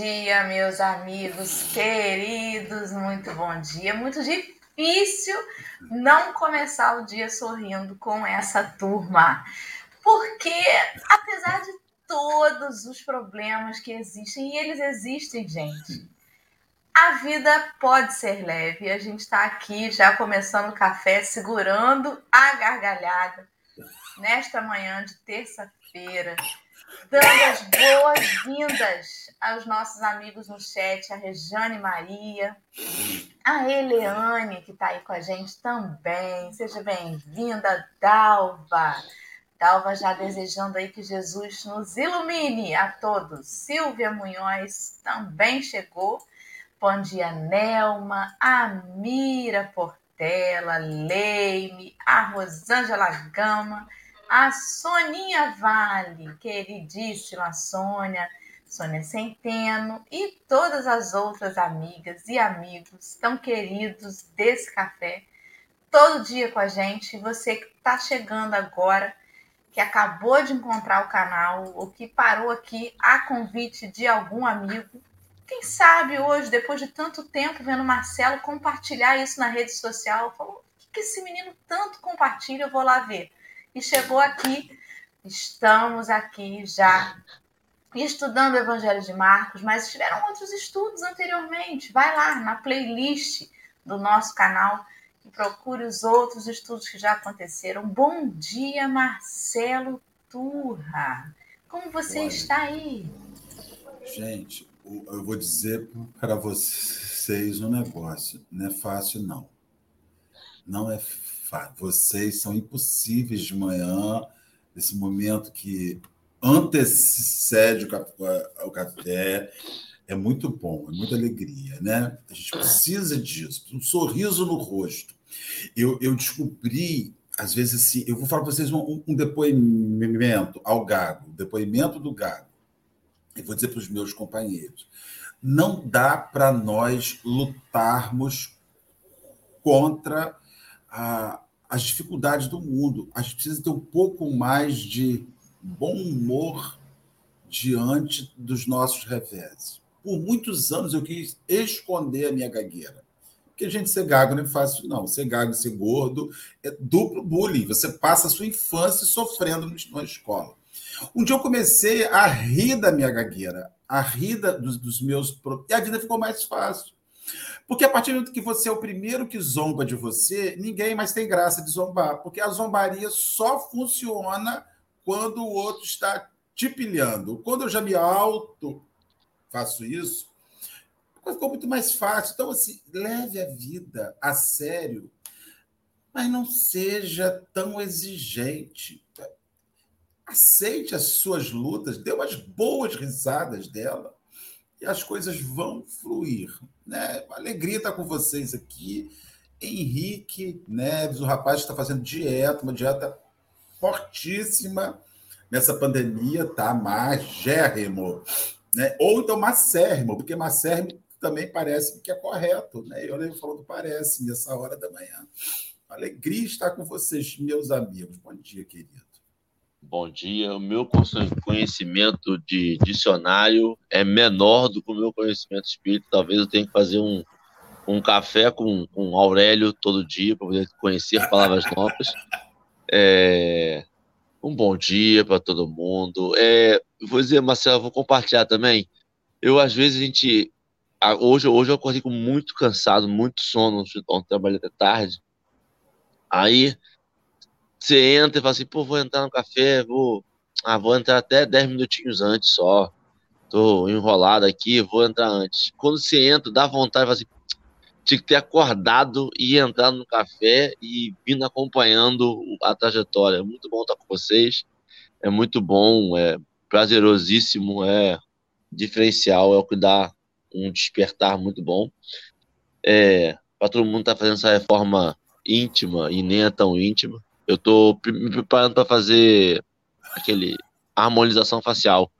Dia, meus amigos queridos, muito bom dia. Muito difícil não começar o dia sorrindo com essa turma, porque apesar de todos os problemas que existem, e eles existem, gente, a vida pode ser leve. A gente está aqui já começando o café, segurando a gargalhada nesta manhã de terça-feira dando as boas-vindas aos nossos amigos no chat, a Rejane Maria, a Eleane, que está aí com a gente também. Seja bem-vinda, Dalva. Dalva já desejando aí que Jesus nos ilumine a todos. Silvia Munhoz também chegou. Bom dia, Nelma, a Mira Portela, Leime, a Rosângela Gama a Soninha Vale, queridíssima Sônia, Sônia Centeno e todas as outras amigas e amigos tão queridos desse café, todo dia com a gente. Você que está chegando agora, que acabou de encontrar o canal ou que parou aqui a convite de algum amigo, quem sabe hoje, depois de tanto tempo vendo Marcelo compartilhar isso na rede social, falou: o que esse menino tanto compartilha? Eu vou lá ver e chegou aqui. Estamos aqui já estudando o Evangelho de Marcos, mas tiveram outros estudos anteriormente. Vai lá na playlist do nosso canal e procure os outros estudos que já aconteceram. Bom dia, Marcelo Turra. Como você Olha, está aí? Gente, eu vou dizer para vocês um negócio. Não é fácil, não. Não é vocês são impossíveis de manhã, nesse momento que antecede o café. É muito bom, é muita alegria, né? A gente precisa disso, um sorriso no rosto. Eu, eu descobri, às vezes, assim, eu vou falar para vocês um, um depoimento ao Gago, depoimento do Gago. Eu vou dizer para os meus companheiros: não dá para nós lutarmos contra a, as dificuldades do mundo. A gente precisa ter um pouco mais de bom humor diante dos nossos reveses. Por muitos anos eu quis esconder a minha gagueira. Porque a gente ser gago não é fácil, não. Ser gago e ser gordo é duplo bullying. Você passa a sua infância sofrendo na escola. Um dia eu comecei a rir da minha gagueira, a rir dos, dos meus. E a vida ficou mais fácil. Porque a partir do momento que você é o primeiro que zomba de você, ninguém mais tem graça de zombar, porque a zombaria só funciona quando o outro está te pilhando. Quando eu já me auto faço isso, ficou muito mais fácil. Então, assim, leve a vida a sério, mas não seja tão exigente. Aceite as suas lutas, dê umas boas risadas dela e as coisas vão fluir. Né? Alegria estar com vocês aqui. Henrique Neves, o rapaz está fazendo dieta, uma dieta fortíssima nessa pandemia, tá? Magérrimo. Né? Ou então macérrimo, porque macérrimo também parece que é correto. Né? Eu lembro falando parece nessa hora da manhã. Alegria estar com vocês, meus amigos. Bom dia, querido. Bom dia. O meu conhecimento de dicionário é menor do que o meu conhecimento espírita. Talvez eu tenha que fazer um, um café com, com Aurélio todo dia para poder conhecer palavras novas. É, um bom dia para todo mundo. É, vou dizer, Marcelo, vou compartilhar também. Eu, às vezes, a gente. Hoje, hoje eu acordei com muito cansado, muito sono, ontem trabalhei até tarde. Aí você entra e fala assim, pô, vou entrar no café, vou. Ah, vou entrar até 10 minutinhos antes só. Tô enrolado aqui, vou entrar antes. Quando você entra, dá vontade, assim, tinha que ter acordado e entrado no café e vindo acompanhando a trajetória. É muito bom estar com vocês. É muito bom, é prazerosíssimo, é diferencial, é o que dá um despertar muito bom. É, para todo mundo estar tá fazendo essa reforma íntima e nem é tão íntima. Eu tô me preparando para fazer aquele harmonização facial.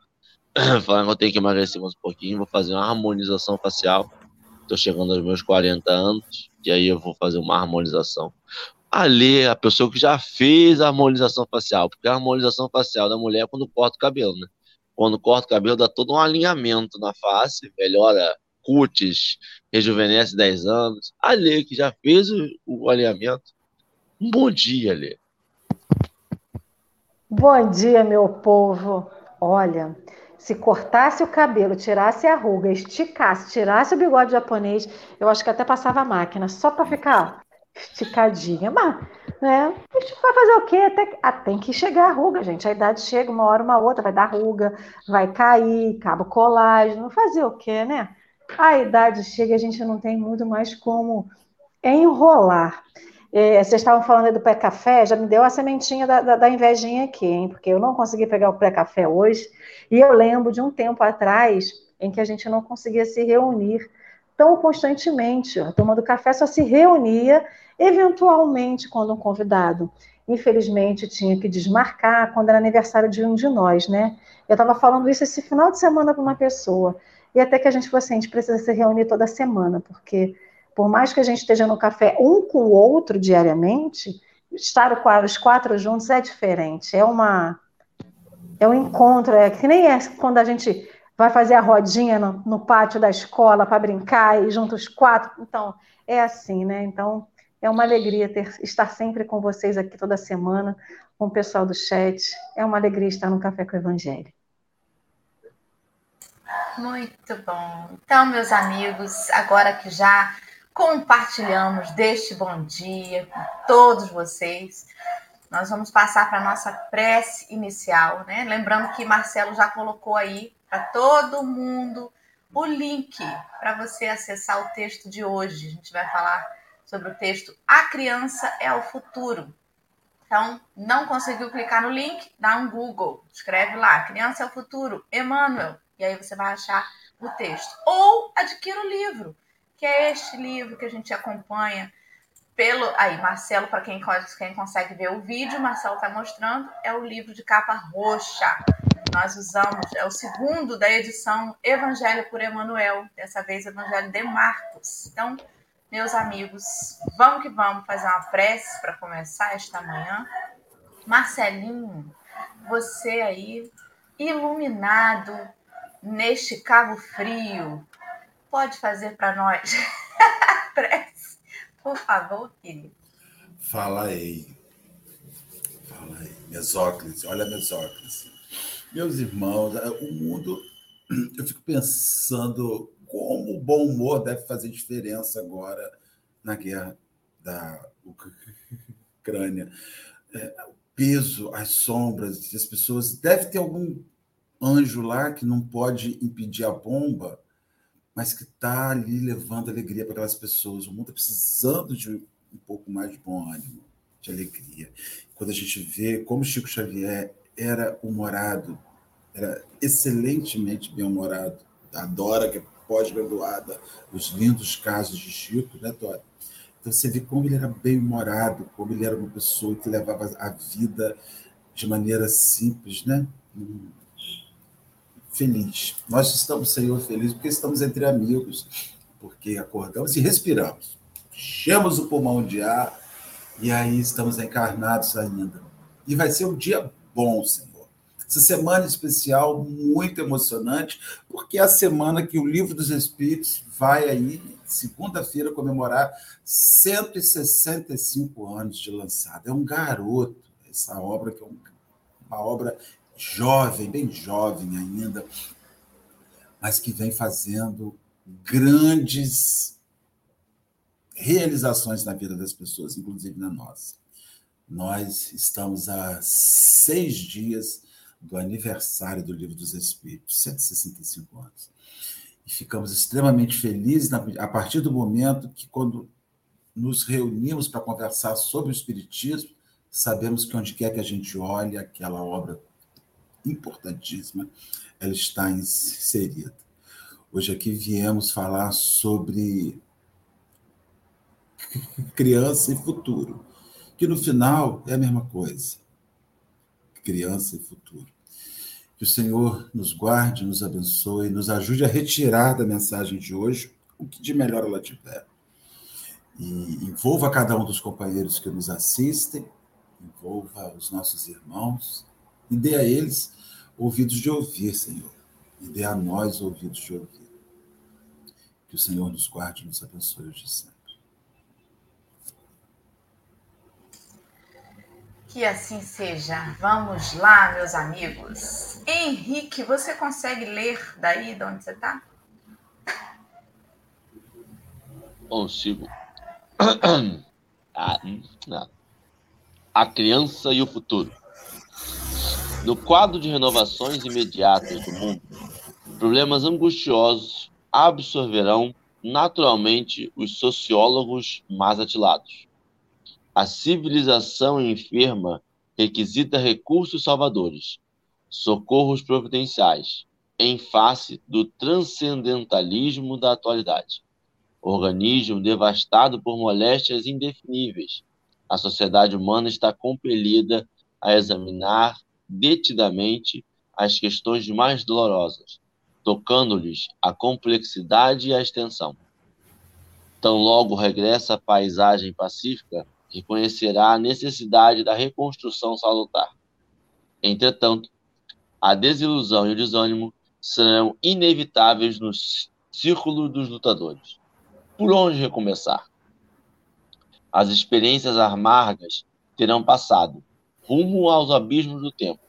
Falando que eu tenho que emagrecer mais um pouquinho, vou fazer uma harmonização facial. Tô chegando aos meus 40 anos, e aí eu vou fazer uma harmonização. Ali, a pessoa que já fez a harmonização facial, porque a harmonização facial da mulher é quando corta o cabelo, né? quando corta o cabelo, dá todo um alinhamento na face, melhora cutis, rejuvenesce 10 anos. A Lê, que já fez o, o alinhamento. Um bom dia, Lê. Bom dia, meu povo. Olha, se cortasse o cabelo, tirasse a ruga, esticasse, tirasse o bigode japonês, eu acho que até passava a máquina, só para ficar esticadinha. Mas, né? A gente vai fazer o quê? Até, ah, tem que chegar a ruga, gente. A idade chega, uma hora, uma outra, vai dar ruga, vai cair, cabo colágeno, fazer o quê, né? A idade chega a gente não tem muito mais como enrolar. É, vocês estavam falando do pré-café, já me deu a sementinha da, da, da, invejinha aqui, hein? Porque eu não consegui pegar o pré-café hoje. E eu lembro de um tempo atrás em que a gente não conseguia se reunir tão constantemente. A turma do café só se reunia eventualmente quando um convidado, infelizmente, tinha que desmarcar quando era aniversário de um de nós, né? Eu estava falando isso esse final de semana para uma pessoa. E até que a gente falou assim, a gente precisa se reunir toda semana, porque por mais que a gente esteja no café um com o outro diariamente, estar os quatro juntos é diferente. É uma é um encontro, é que nem é quando a gente vai fazer a rodinha no, no pátio da escola para brincar e juntos quatro. Então, é assim, né? Então, é uma alegria ter, estar sempre com vocês aqui toda semana, com o pessoal do chat. É uma alegria estar no Café com o Evangelho. Muito bom. Então, meus amigos, agora que já compartilhamos deste bom dia com todos vocês, nós vamos passar para a nossa prece inicial, né? Lembrando que Marcelo já colocou aí para todo mundo o link para você acessar o texto de hoje. A gente vai falar sobre o texto A Criança é o Futuro. Então, não conseguiu clicar no link? Dá um Google, escreve lá, Criança é o Futuro, Emmanuel, e aí você vai achar o texto. Ou adquira o livro, que é este livro que a gente acompanha pelo. Aí, Marcelo, para quem, quem consegue ver o vídeo, Marcelo está mostrando, é o livro de capa roxa nós usamos, é o segundo da edição Evangelho por Emanuel, dessa vez Evangelho de Marcos. Então, meus amigos, vamos que vamos fazer uma prece para começar esta manhã. Marcelinho, você aí, iluminado neste cabo frio, pode fazer para nós a prece, por favor, querido. Fala aí. Fala aí. Mesóclise, olha Mesóclise. Meus irmãos, é, o mundo, eu fico pensando como o bom humor deve fazer diferença agora na guerra da Ucrânia. É, o peso, as sombras, as pessoas. Deve ter algum anjo lá que não pode impedir a bomba, mas que está ali levando alegria para aquelas pessoas. O mundo está precisando de um pouco mais de bom ânimo, de alegria. Quando a gente vê como Chico Xavier era humorado, era excelentemente bem-humorado. A Dora, que é pós-graduada, os lindos casos de Chico, né, Dora? Então você vê como ele era bem-humorado, como ele era uma pessoa que levava a vida de maneira simples, né? Feliz. Nós estamos, Senhor, felizes porque estamos entre amigos, porque acordamos e respiramos. Enchemos o pulmão de ar e aí estamos encarnados ainda. E vai ser um dia bom, Senhor. Essa semana especial, muito emocionante, porque é a semana que o Livro dos Espíritos vai aí, segunda-feira, comemorar 165 anos de lançado. É um garoto, essa obra, que é uma obra jovem, bem jovem ainda, mas que vem fazendo grandes realizações na vida das pessoas, inclusive na nossa. Nós estamos há seis dias do aniversário do Livro dos Espíritos, 165 anos. E ficamos extremamente felizes a partir do momento que, quando nos reunimos para conversar sobre o Espiritismo, sabemos que onde quer que a gente olhe, aquela obra importantíssima, ela está inserida. Hoje aqui viemos falar sobre criança e futuro, que no final é a mesma coisa. Criança e futuro. Que o Senhor nos guarde, nos abençoe, nos ajude a retirar da mensagem de hoje o que de melhor ela tiver. E envolva cada um dos companheiros que nos assistem, envolva os nossos irmãos e dê a eles ouvidos de ouvir, Senhor, e dê a nós ouvidos de ouvir. Que o Senhor nos guarde e nos abençoe hoje sempre. Que assim seja. Vamos lá, meus amigos. Henrique, você consegue ler daí de onde você está? Consigo. Não. A criança e o futuro. No quadro de renovações imediatas do mundo, problemas angustiosos absorverão naturalmente os sociólogos mais atilados. A civilização enferma requisita recursos salvadores, socorros providenciais, em face do transcendentalismo da atualidade. Organismo devastado por moléstias indefiníveis, a sociedade humana está compelida a examinar detidamente as questões mais dolorosas, tocando-lhes a complexidade e a extensão. Tão logo regressa a paisagem pacífica, reconhecerá a necessidade da reconstrução salutar. Entretanto, a desilusão e o desânimo serão inevitáveis no círculo dos lutadores. Por onde recomeçar? As experiências amargas terão passado, rumo aos abismos do tempo,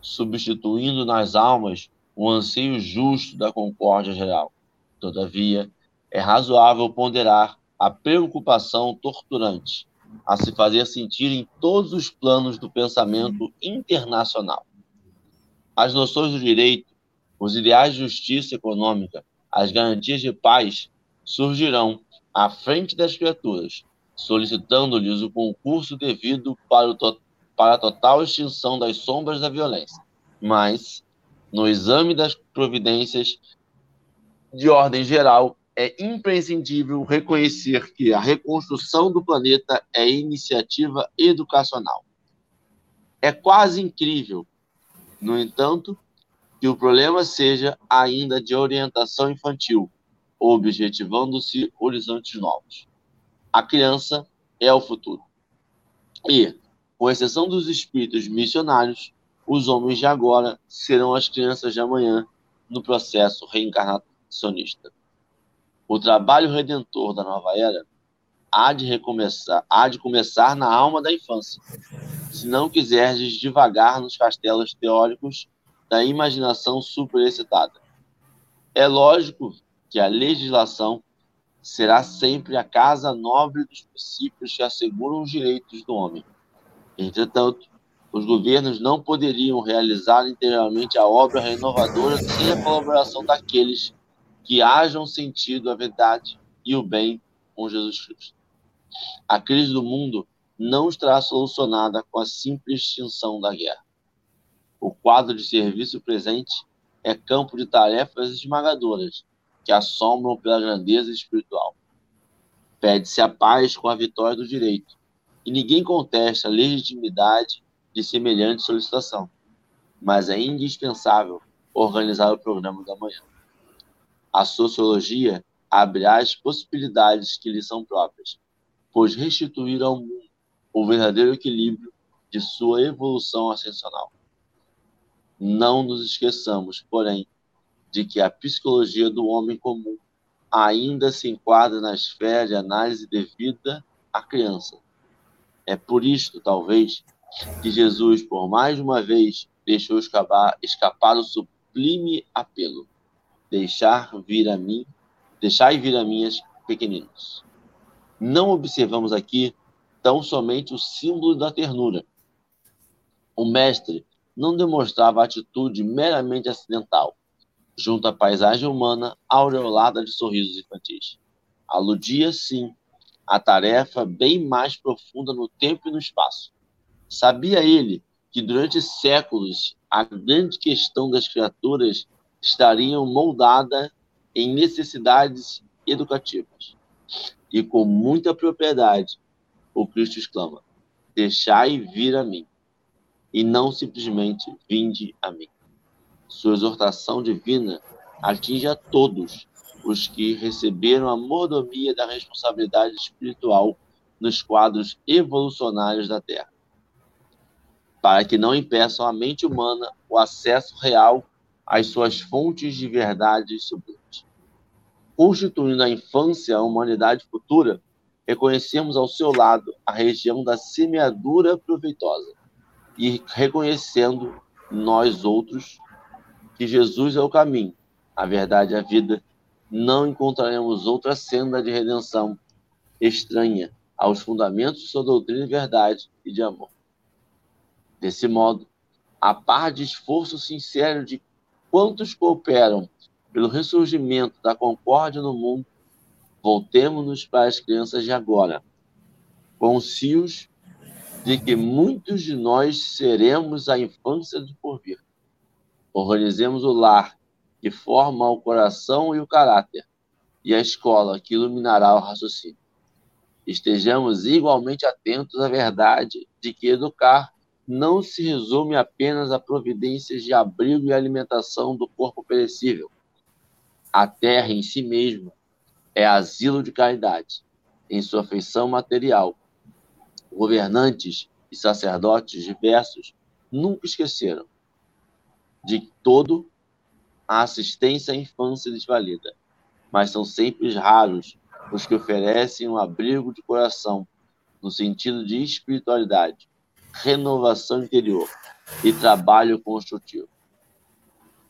substituindo nas almas o anseio justo da concórdia geral. Todavia, é razoável ponderar a preocupação torturante a se fazer sentir em todos os planos do pensamento internacional. As noções do direito, os ideais de justiça econômica, as garantias de paz surgirão à frente das criaturas, solicitando-lhes o concurso devido para o to para a total extinção das sombras da violência. Mas, no exame das providências de ordem geral, é imprescindível reconhecer que a reconstrução do planeta é iniciativa educacional. É quase incrível, no entanto, que o problema seja ainda de orientação infantil, objetivando-se horizontes novos. A criança é o futuro. E, com exceção dos espíritos missionários, os homens de agora serão as crianças de amanhã no processo reencarnacionista. O trabalho redentor da nova era há de recomeçar, há de começar na alma da infância. Se não quiseres devagar nos castelos teóricos da imaginação superexcitada. É lógico que a legislação será sempre a casa nobre dos princípios que asseguram os direitos do homem Entretanto, os governos não poderiam realizar integralmente a obra renovadora sem a colaboração daqueles que hajam sentido a verdade e o bem com Jesus Cristo. A crise do mundo não estará solucionada com a simples extinção da guerra. O quadro de serviço presente é campo de tarefas esmagadoras que assombram pela grandeza espiritual. Pede-se a paz com a vitória do direito, e ninguém contesta a legitimidade de semelhante solicitação, mas é indispensável organizar o programa da manhã. A sociologia abre as possibilidades que lhe são próprias, pois restituir ao mundo o verdadeiro equilíbrio de sua evolução ascensional. Não nos esqueçamos, porém, de que a psicologia do homem comum ainda se enquadra na esfera de análise devida à criança, é por isto, talvez, que Jesus, por mais uma vez, deixou escapar, escapar o sublime apelo: deixar vir a mim, deixai vir a minhas pequeninos. Não observamos aqui tão somente o símbolo da ternura. O mestre não demonstrava atitude meramente acidental, junto à paisagem humana aureolada de sorrisos infantis. Aludia, sim, a tarefa bem mais profunda no tempo e no espaço. Sabia ele que durante séculos a grande questão das criaturas estariam moldada em necessidades educativas. E com muita propriedade, o Cristo exclama: Deixai vir a mim, e não simplesmente vinde a mim. Sua exortação divina atinge a todos, os que receberam a mordomia da responsabilidade espiritual nos quadros evolucionários da Terra. para que não impeçam à mente humana o acesso real às suas fontes de verdade sublimes. Constituindo a infância a humanidade futura, reconhecemos ao seu lado a região da semeadura proveitosa e reconhecendo nós outros que Jesus é o caminho, a verdade e a vida, não encontraremos outra senda de redenção estranha aos fundamentos de sua doutrina de verdade e de amor. Desse modo, a par de esforço sincero de quantos cooperam pelo ressurgimento da concórdia no mundo, voltemos-nos para as crianças de agora, conscios de que muitos de nós seremos a infância do porvir. Organizemos o lar que forma o coração e o caráter, e a escola que iluminará o raciocínio. Estejamos igualmente atentos à verdade de que educar não se resume apenas a providências de abrigo e alimentação do corpo perecível. A terra em si mesma é asilo de caridade, em sua feição material. Governantes e sacerdotes diversos nunca esqueceram de todo a assistência à infância desvalida, mas são sempre raros os que oferecem um abrigo de coração no sentido de espiritualidade, renovação interior e trabalho construtivo.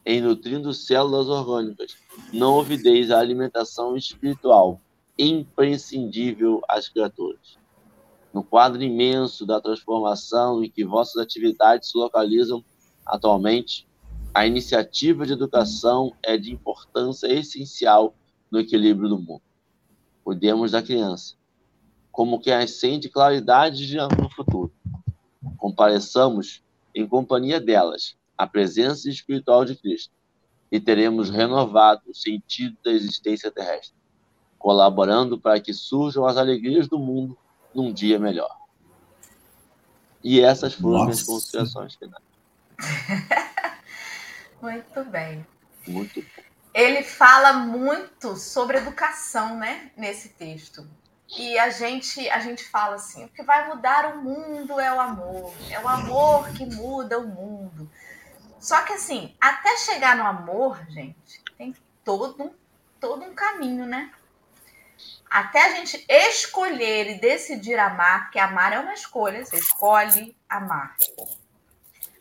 Em nutrindo células orgânicas, não ouvideis a alimentação espiritual imprescindível às criaturas. No quadro imenso da transformação em que vossas atividades se localizam atualmente, a iniciativa de educação é de importância essencial no equilíbrio do mundo. Cuidemos da criança, como que acende claridade no futuro. Compareçamos em companhia delas a presença espiritual de Cristo e teremos renovado o sentido da existência terrestre, colaborando para que surjam as alegrias do mundo num dia melhor. E essas foram Nossa. minhas considerações finais. Muito bem. Muito bom. Ele fala muito sobre educação, né, nesse texto. E a gente, a gente fala assim: o que vai mudar o mundo é o amor. É o amor que muda o mundo. Só que assim, até chegar no amor, gente, tem todo, todo um caminho, né? Até a gente escolher e decidir amar, porque amar é uma escolha, você escolhe amar.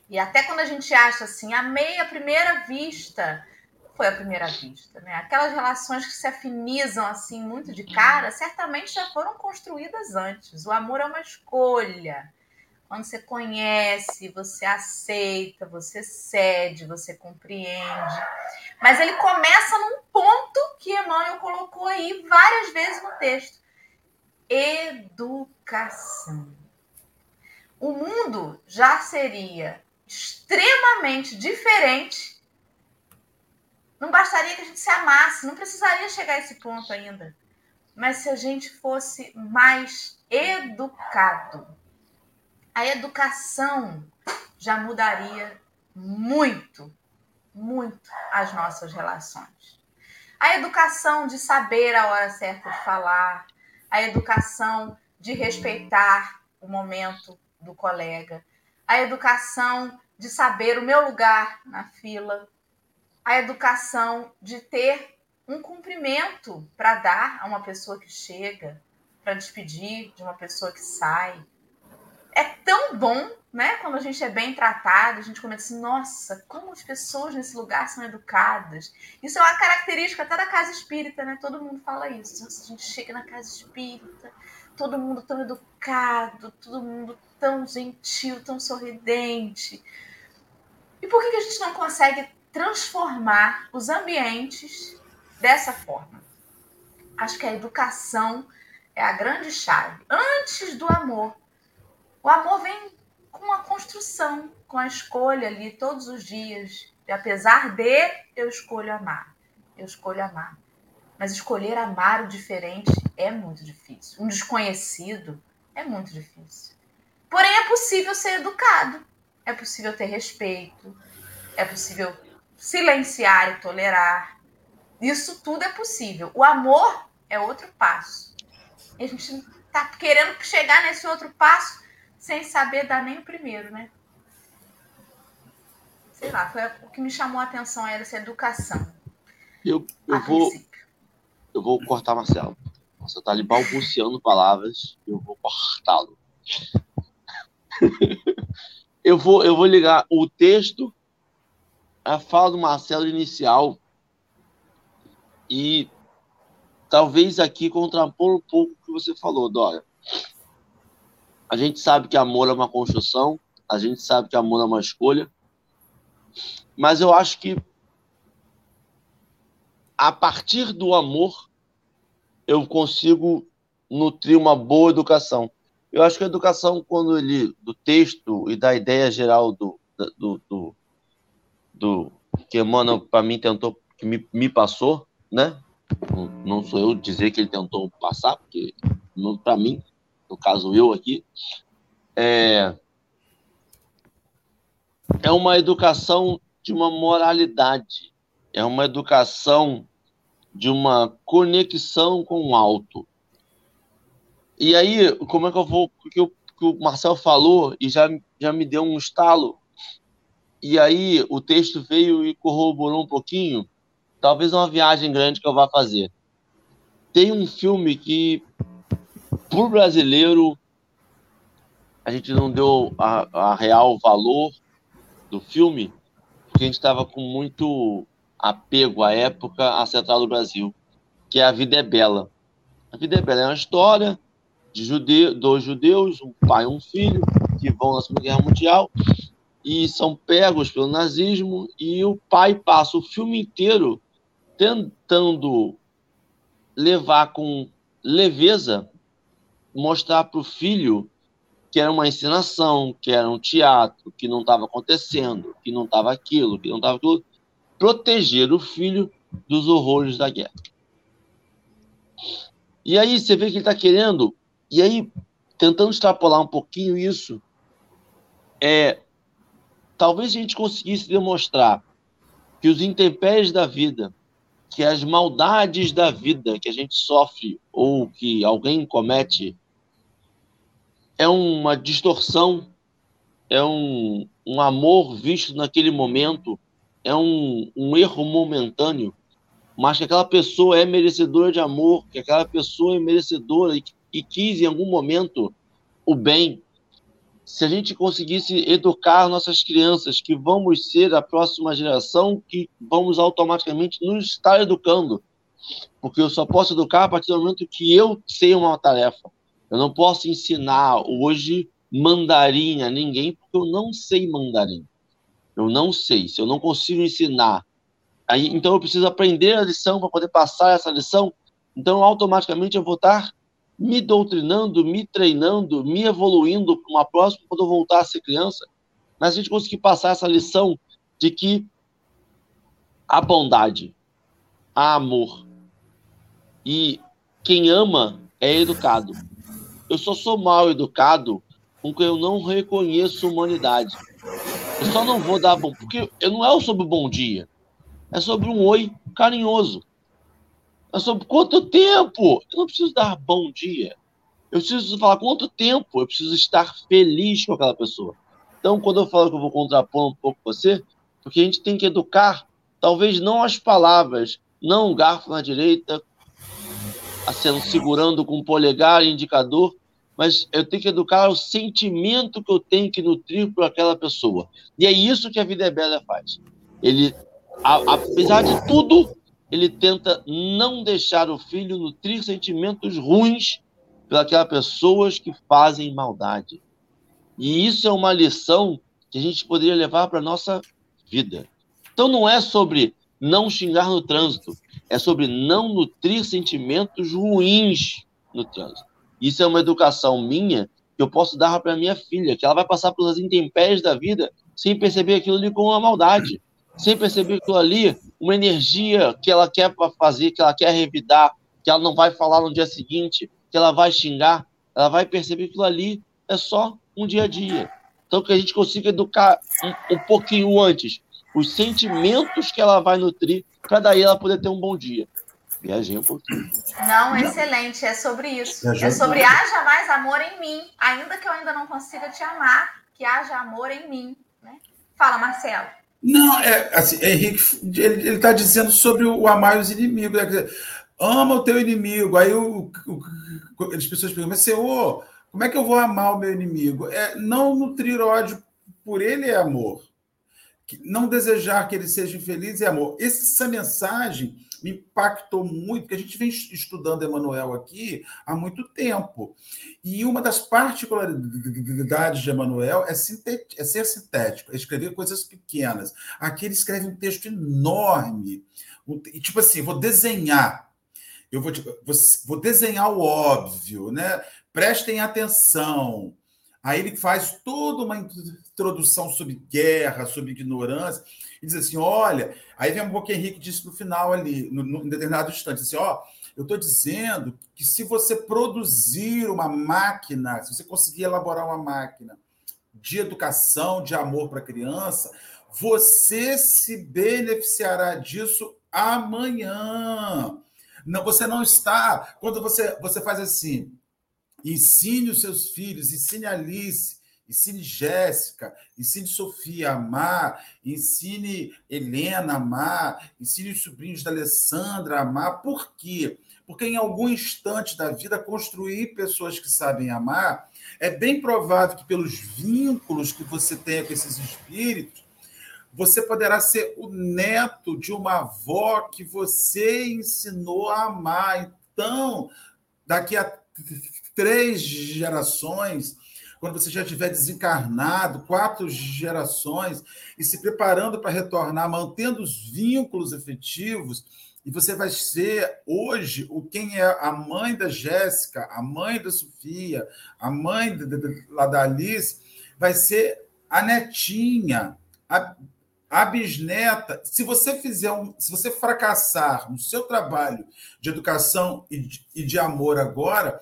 E até quando a gente acha assim, amei a primeira vista, foi a primeira vista, né? Aquelas relações que se afinizam assim muito de cara, certamente já foram construídas antes. O amor é uma escolha. Quando você conhece, você aceita, você cede, você compreende. Mas ele começa num ponto que Emmanuel colocou aí várias vezes no texto: educação. O mundo já seria extremamente diferente. Não bastaria que a gente se amasse, não precisaria chegar a esse ponto ainda. Mas se a gente fosse mais educado, a educação já mudaria muito, muito as nossas relações. A educação de saber a hora certa de falar, a educação de respeitar o momento do colega, a educação de saber o meu lugar na fila, a educação de ter um cumprimento para dar a uma pessoa que chega, para despedir de uma pessoa que sai. É tão bom, né? Quando a gente é bem tratado, a gente comenta assim, nossa, como as pessoas nesse lugar são educadas. Isso é uma característica até da casa espírita, né? Todo mundo fala isso. Nossa, a gente chega na casa espírita, todo mundo tão educado, todo mundo tão gentil, tão sorridente. E por que, que a gente não consegue transformar os ambientes dessa forma? Acho que a educação é a grande chave. Antes do amor, o amor vem com a construção, com a escolha ali todos os dias. E apesar de, eu escolho amar. Eu escolho amar. Mas escolher amar o diferente é muito difícil. Um desconhecido é muito difícil. Porém, é possível ser educado. É possível ter respeito. É possível silenciar e tolerar. Isso tudo é possível. O amor é outro passo. E a gente está querendo chegar nesse outro passo sem saber dar nem o primeiro, né? sei lá, foi o que me chamou a atenção era essa educação. Eu, eu vou. Eu vou cortar Marcelo. Você está ali balbuciando palavras, eu vou cortá-lo. eu, vou, eu vou ligar o texto, a fala do Marcelo inicial, e talvez aqui contrapor um pouco o que você falou, Dora. A gente sabe que amor é uma construção, a gente sabe que amor é uma escolha, mas eu acho que a partir do amor eu consigo nutrir uma boa educação. Eu acho que a educação, quando ele, do texto e da ideia geral do, do, do, do que Emmanuel, para mim, tentou, que me, me passou, né? Não, não sou eu dizer que ele tentou passar, porque para mim, no caso eu aqui, é, é uma educação de uma moralidade, é uma educação de uma conexão com o alto. E aí, como é que eu vou. Porque o que o Marcel falou e já, já me deu um estalo. E aí o texto veio e corroborou um pouquinho. Talvez uma viagem grande que eu vá fazer. Tem um filme que, por brasileiro, a gente não deu a, a real valor do filme, porque a gente estava com muito apego à época à Central do Brasil, que é A Vida é Bela. A Vida é Bela é uma história de jude... dois judeus, um pai e um filho, que vão na Segunda Guerra Mundial e são pegos pelo nazismo, e o pai passa o filme inteiro tentando levar com leveza, mostrar para o filho que era uma encenação, que era um teatro, que não estava acontecendo, que não estava aquilo, que não estava aquilo, proteger o filho dos horrores da guerra. E aí você vê que ele está querendo, e aí tentando extrapolar um pouquinho isso, é talvez a gente conseguisse demonstrar que os intempéries da vida, que as maldades da vida que a gente sofre ou que alguém comete é uma distorção, é um, um amor visto naquele momento é um, um erro momentâneo, mas que aquela pessoa é merecedora de amor, que aquela pessoa é merecedora e, e quis em algum momento o bem. Se a gente conseguisse educar nossas crianças, que vamos ser a próxima geração, que vamos automaticamente nos estar educando, porque eu só posso educar a partir do momento que eu sei uma tarefa. Eu não posso ensinar hoje mandarim a ninguém, porque eu não sei mandarim. Eu não sei. Se eu não consigo ensinar, então eu preciso aprender a lição para poder passar essa lição. Então, automaticamente, eu vou estar me doutrinando, me treinando, me evoluindo para uma próxima quando eu voltar a ser criança. Mas a gente conseguir passar essa lição de que a bondade, a amor e quem ama é educado. Eu só sou mal educado porque eu não reconheço humanidade. Eu só não vou dar bom, porque eu não é sobre o bom dia. É sobre um oi carinhoso. É sobre quanto tempo. Eu não preciso dar bom dia. Eu preciso falar quanto tempo. Eu preciso estar feliz com aquela pessoa. Então, quando eu falo que eu vou contrapor um pouco você, porque a gente tem que educar, talvez não as palavras, não o garfo na direita, sendo segurando com polegar indicador, mas eu tenho que educar o sentimento que eu tenho que nutrir por aquela pessoa. E é isso que a Vida é Bela faz. Ele, a, apesar de tudo, ele tenta não deixar o filho nutrir sentimentos ruins pelas pessoas que fazem maldade. E isso é uma lição que a gente poderia levar para a nossa vida. Então não é sobre não xingar no trânsito, é sobre não nutrir sentimentos ruins no trânsito. Isso é uma educação minha que eu posso dar para minha filha, que ela vai passar pelas intempéries da vida sem perceber aquilo ali como uma maldade, sem perceber aquilo ali uma energia que ela quer fazer, que ela quer revidar, que ela não vai falar no dia seguinte, que ela vai xingar, ela vai perceber que aquilo ali é só um dia a dia. Então, que a gente consiga educar um, um pouquinho antes os sentimentos que ela vai nutrir, para daí ela poder ter um bom dia. Viajei um pouquinho. Não, excelente. É sobre isso. é sobre haja mais amor em mim. Ainda que eu ainda não consiga te amar, que haja amor em mim. Né? Fala, Marcelo. Não, é assim, Henrique, ele está dizendo sobre o amar os inimigos. Né? ama o teu inimigo. Aí o, o, as pessoas perguntam, mas Senhor, como é que eu vou amar o meu inimigo? É não nutrir ódio por ele é amor. Não desejar que ele seja infeliz é amor. Essa mensagem me impactou muito, porque a gente vem estudando Emmanuel aqui há muito tempo. E uma das particularidades de Emmanuel é, é ser sintético, é escrever coisas pequenas. Aqui ele escreve um texto enorme. e tipo assim, vou desenhar. Eu vou, vou, vou desenhar o óbvio, né? Prestem atenção. Aí ele faz toda uma introdução sobre guerra, sobre ignorância, e diz assim: olha, aí vem um pouco que Henrique disse no final ali, no, no, em determinado instante, assim, ó, eu estou dizendo que se você produzir uma máquina, se você conseguir elaborar uma máquina de educação, de amor para a criança, você se beneficiará disso amanhã. Não, você não está. Quando você, você faz assim, ensine os seus filhos, ensine Alice, ensine Jéssica, ensine Sofia a amar, ensine Helena a amar, ensine os sobrinhos da Alessandra a amar. Por quê? Porque em algum instante da vida, construir pessoas que sabem amar, é bem provável que pelos vínculos que você tenha com esses espíritos, você poderá ser o neto de uma avó que você ensinou a amar. Então, daqui a três gerações, quando você já estiver desencarnado, quatro gerações, e se preparando para retornar, mantendo os vínculos efetivos, e você vai ser hoje o quem é a mãe da Jéssica, a mãe da Sofia, a mãe da, da, da Alice, vai ser a netinha, a, a bisneta. Se você fizer um, se você fracassar no seu trabalho de educação e de, e de amor agora,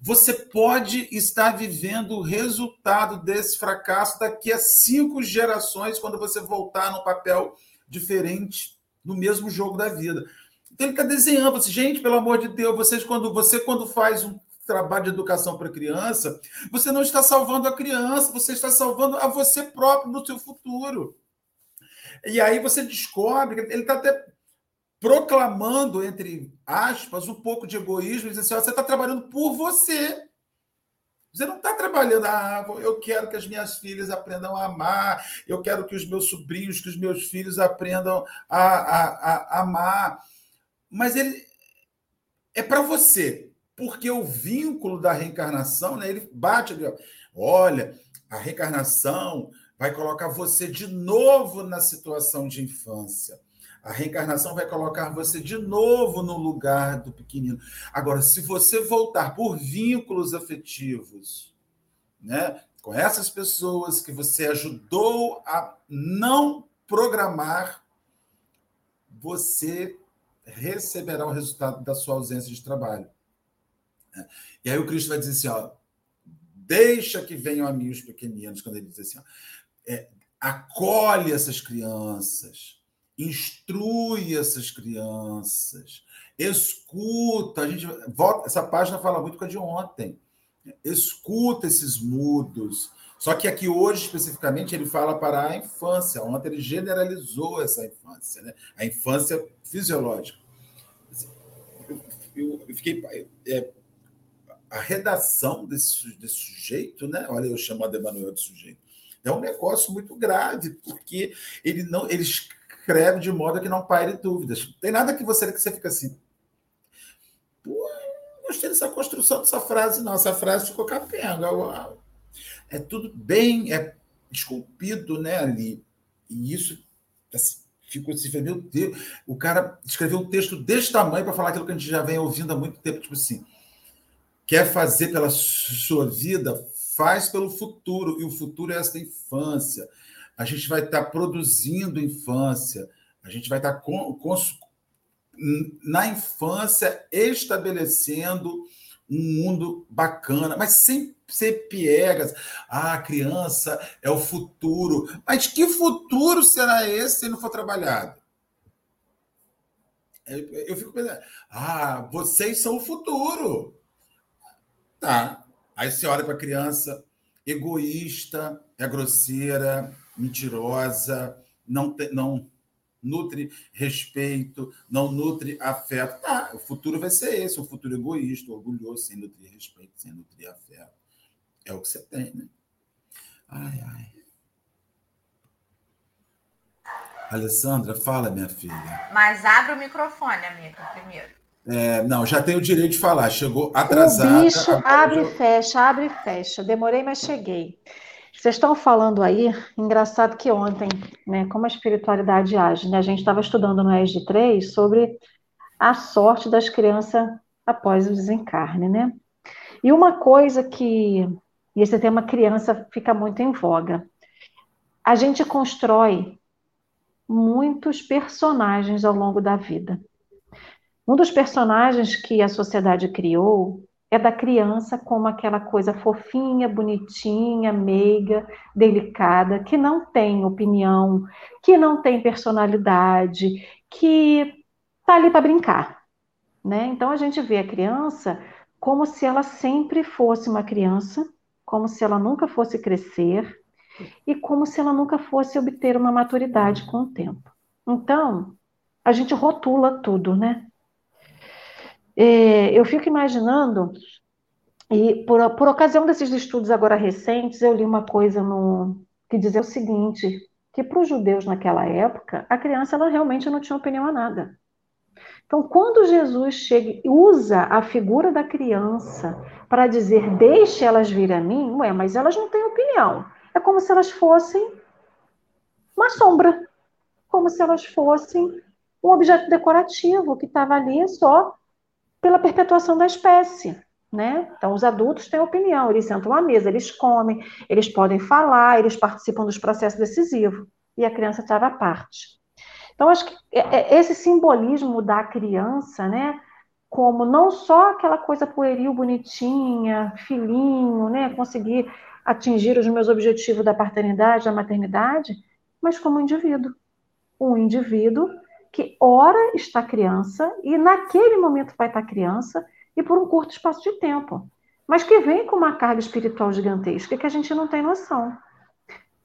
você pode estar vivendo o resultado desse fracasso daqui a cinco gerações, quando você voltar num papel diferente no mesmo jogo da vida. Então ele está desenhando, assim, gente, pelo amor de Deus, vocês quando você quando faz um trabalho de educação para criança, você não está salvando a criança, você está salvando a você próprio no seu futuro. E aí você descobre ele está até proclamando, entre aspas, um pouco de egoísmo, e diz assim: você está trabalhando por você. Você não está trabalhando, ah, eu quero que as minhas filhas aprendam a amar, eu quero que os meus sobrinhos, que os meus filhos aprendam a, a, a amar. Mas ele é para você, porque o vínculo da reencarnação, né, ele bate ó, olha, a reencarnação vai colocar você de novo na situação de infância. A reencarnação vai colocar você de novo no lugar do pequenino. Agora, se você voltar por vínculos afetivos, né, com essas pessoas que você ajudou a não programar, você receberá o resultado da sua ausência de trabalho. E aí o Cristo vai dizer assim, ó, deixa que venham a mim os pequeninos, quando ele diz assim, ó, é, acolhe essas crianças, instrui essas crianças, escuta. A gente volta, essa página fala muito com a de ontem. Escuta esses mudos. Só que aqui hoje, especificamente, ele fala para a infância. Ontem ele generalizou essa infância, né? a infância fisiológica. Eu, fiquei. É, a redação desse, desse sujeito, né? Olha, eu chamo de Emanuel de sujeito. É um negócio muito grave, porque ele não. Ele escreve de modo que não paire dúvidas. Tem nada que você que você fica assim. Pô, gostei dessa construção dessa frase, não. Essa frase ficou capenga. Uau. É tudo bem, é esculpido né, ali. E isso assim, ficou assim, meu Deus, o cara escreveu um texto desse tamanho para falar aquilo que a gente já vem ouvindo há muito tempo, tipo assim, quer fazer pela sua vida, faz pelo futuro, e o futuro é essa infância a gente vai estar produzindo infância, a gente vai estar com, na infância estabelecendo um mundo bacana, mas sem ser piegas. Ah, a criança é o futuro. Mas que futuro será esse se não for trabalhado? Eu fico pensando, ah, vocês são o futuro. Tá. Aí você olha para a criança egoísta, é grosseira, mentirosa, não, te, não nutre respeito, não nutre afeto. Tá, o futuro vai ser esse, um futuro egoísta, orgulhoso, sem nutrir respeito, sem nutrir afeto. É o que você tem, né? Ai, ai. Alessandra, fala, minha filha. Mas abre o microfone, amiga, primeiro. É, não, já tenho o direito de falar. Chegou atrasada. O bicho abre e fecha, abre e fecha. Demorei, mas cheguei. Vocês estão falando aí, engraçado que ontem, né, como a espiritualidade age, né, a gente estava estudando no ESG 3 sobre a sorte das crianças após o desencarne, né? E uma coisa que, e esse tema criança fica muito em voga, a gente constrói muitos personagens ao longo da vida. Um dos personagens que a sociedade criou é da criança como aquela coisa fofinha, bonitinha, meiga, delicada, que não tem opinião, que não tem personalidade, que tá ali para brincar, né? Então a gente vê a criança como se ela sempre fosse uma criança, como se ela nunca fosse crescer e como se ela nunca fosse obter uma maturidade com o tempo. Então, a gente rotula tudo, né? É, eu fico imaginando, e por, por ocasião desses estudos agora recentes, eu li uma coisa no, que dizia o seguinte, que para os judeus naquela época, a criança ela realmente não tinha opinião a nada. Então, quando Jesus chega e usa a figura da criança para dizer, deixe elas vir a mim, ué, mas elas não têm opinião. É como se elas fossem uma sombra, como se elas fossem um objeto decorativo que estava ali só pela perpetuação da espécie. Né? Então, os adultos têm opinião, eles sentam à mesa, eles comem, eles podem falar, eles participam dos processos decisivos, e a criança estava à parte. Então, acho que é, é, esse simbolismo da criança, né, como não só aquela coisa pueril, bonitinha, filhinho, né, conseguir atingir os meus objetivos da paternidade, da maternidade, mas como indivíduo. Um indivíduo que ora está criança e naquele momento vai estar criança e por um curto espaço de tempo, mas que vem com uma carga espiritual gigantesca que a gente não tem noção.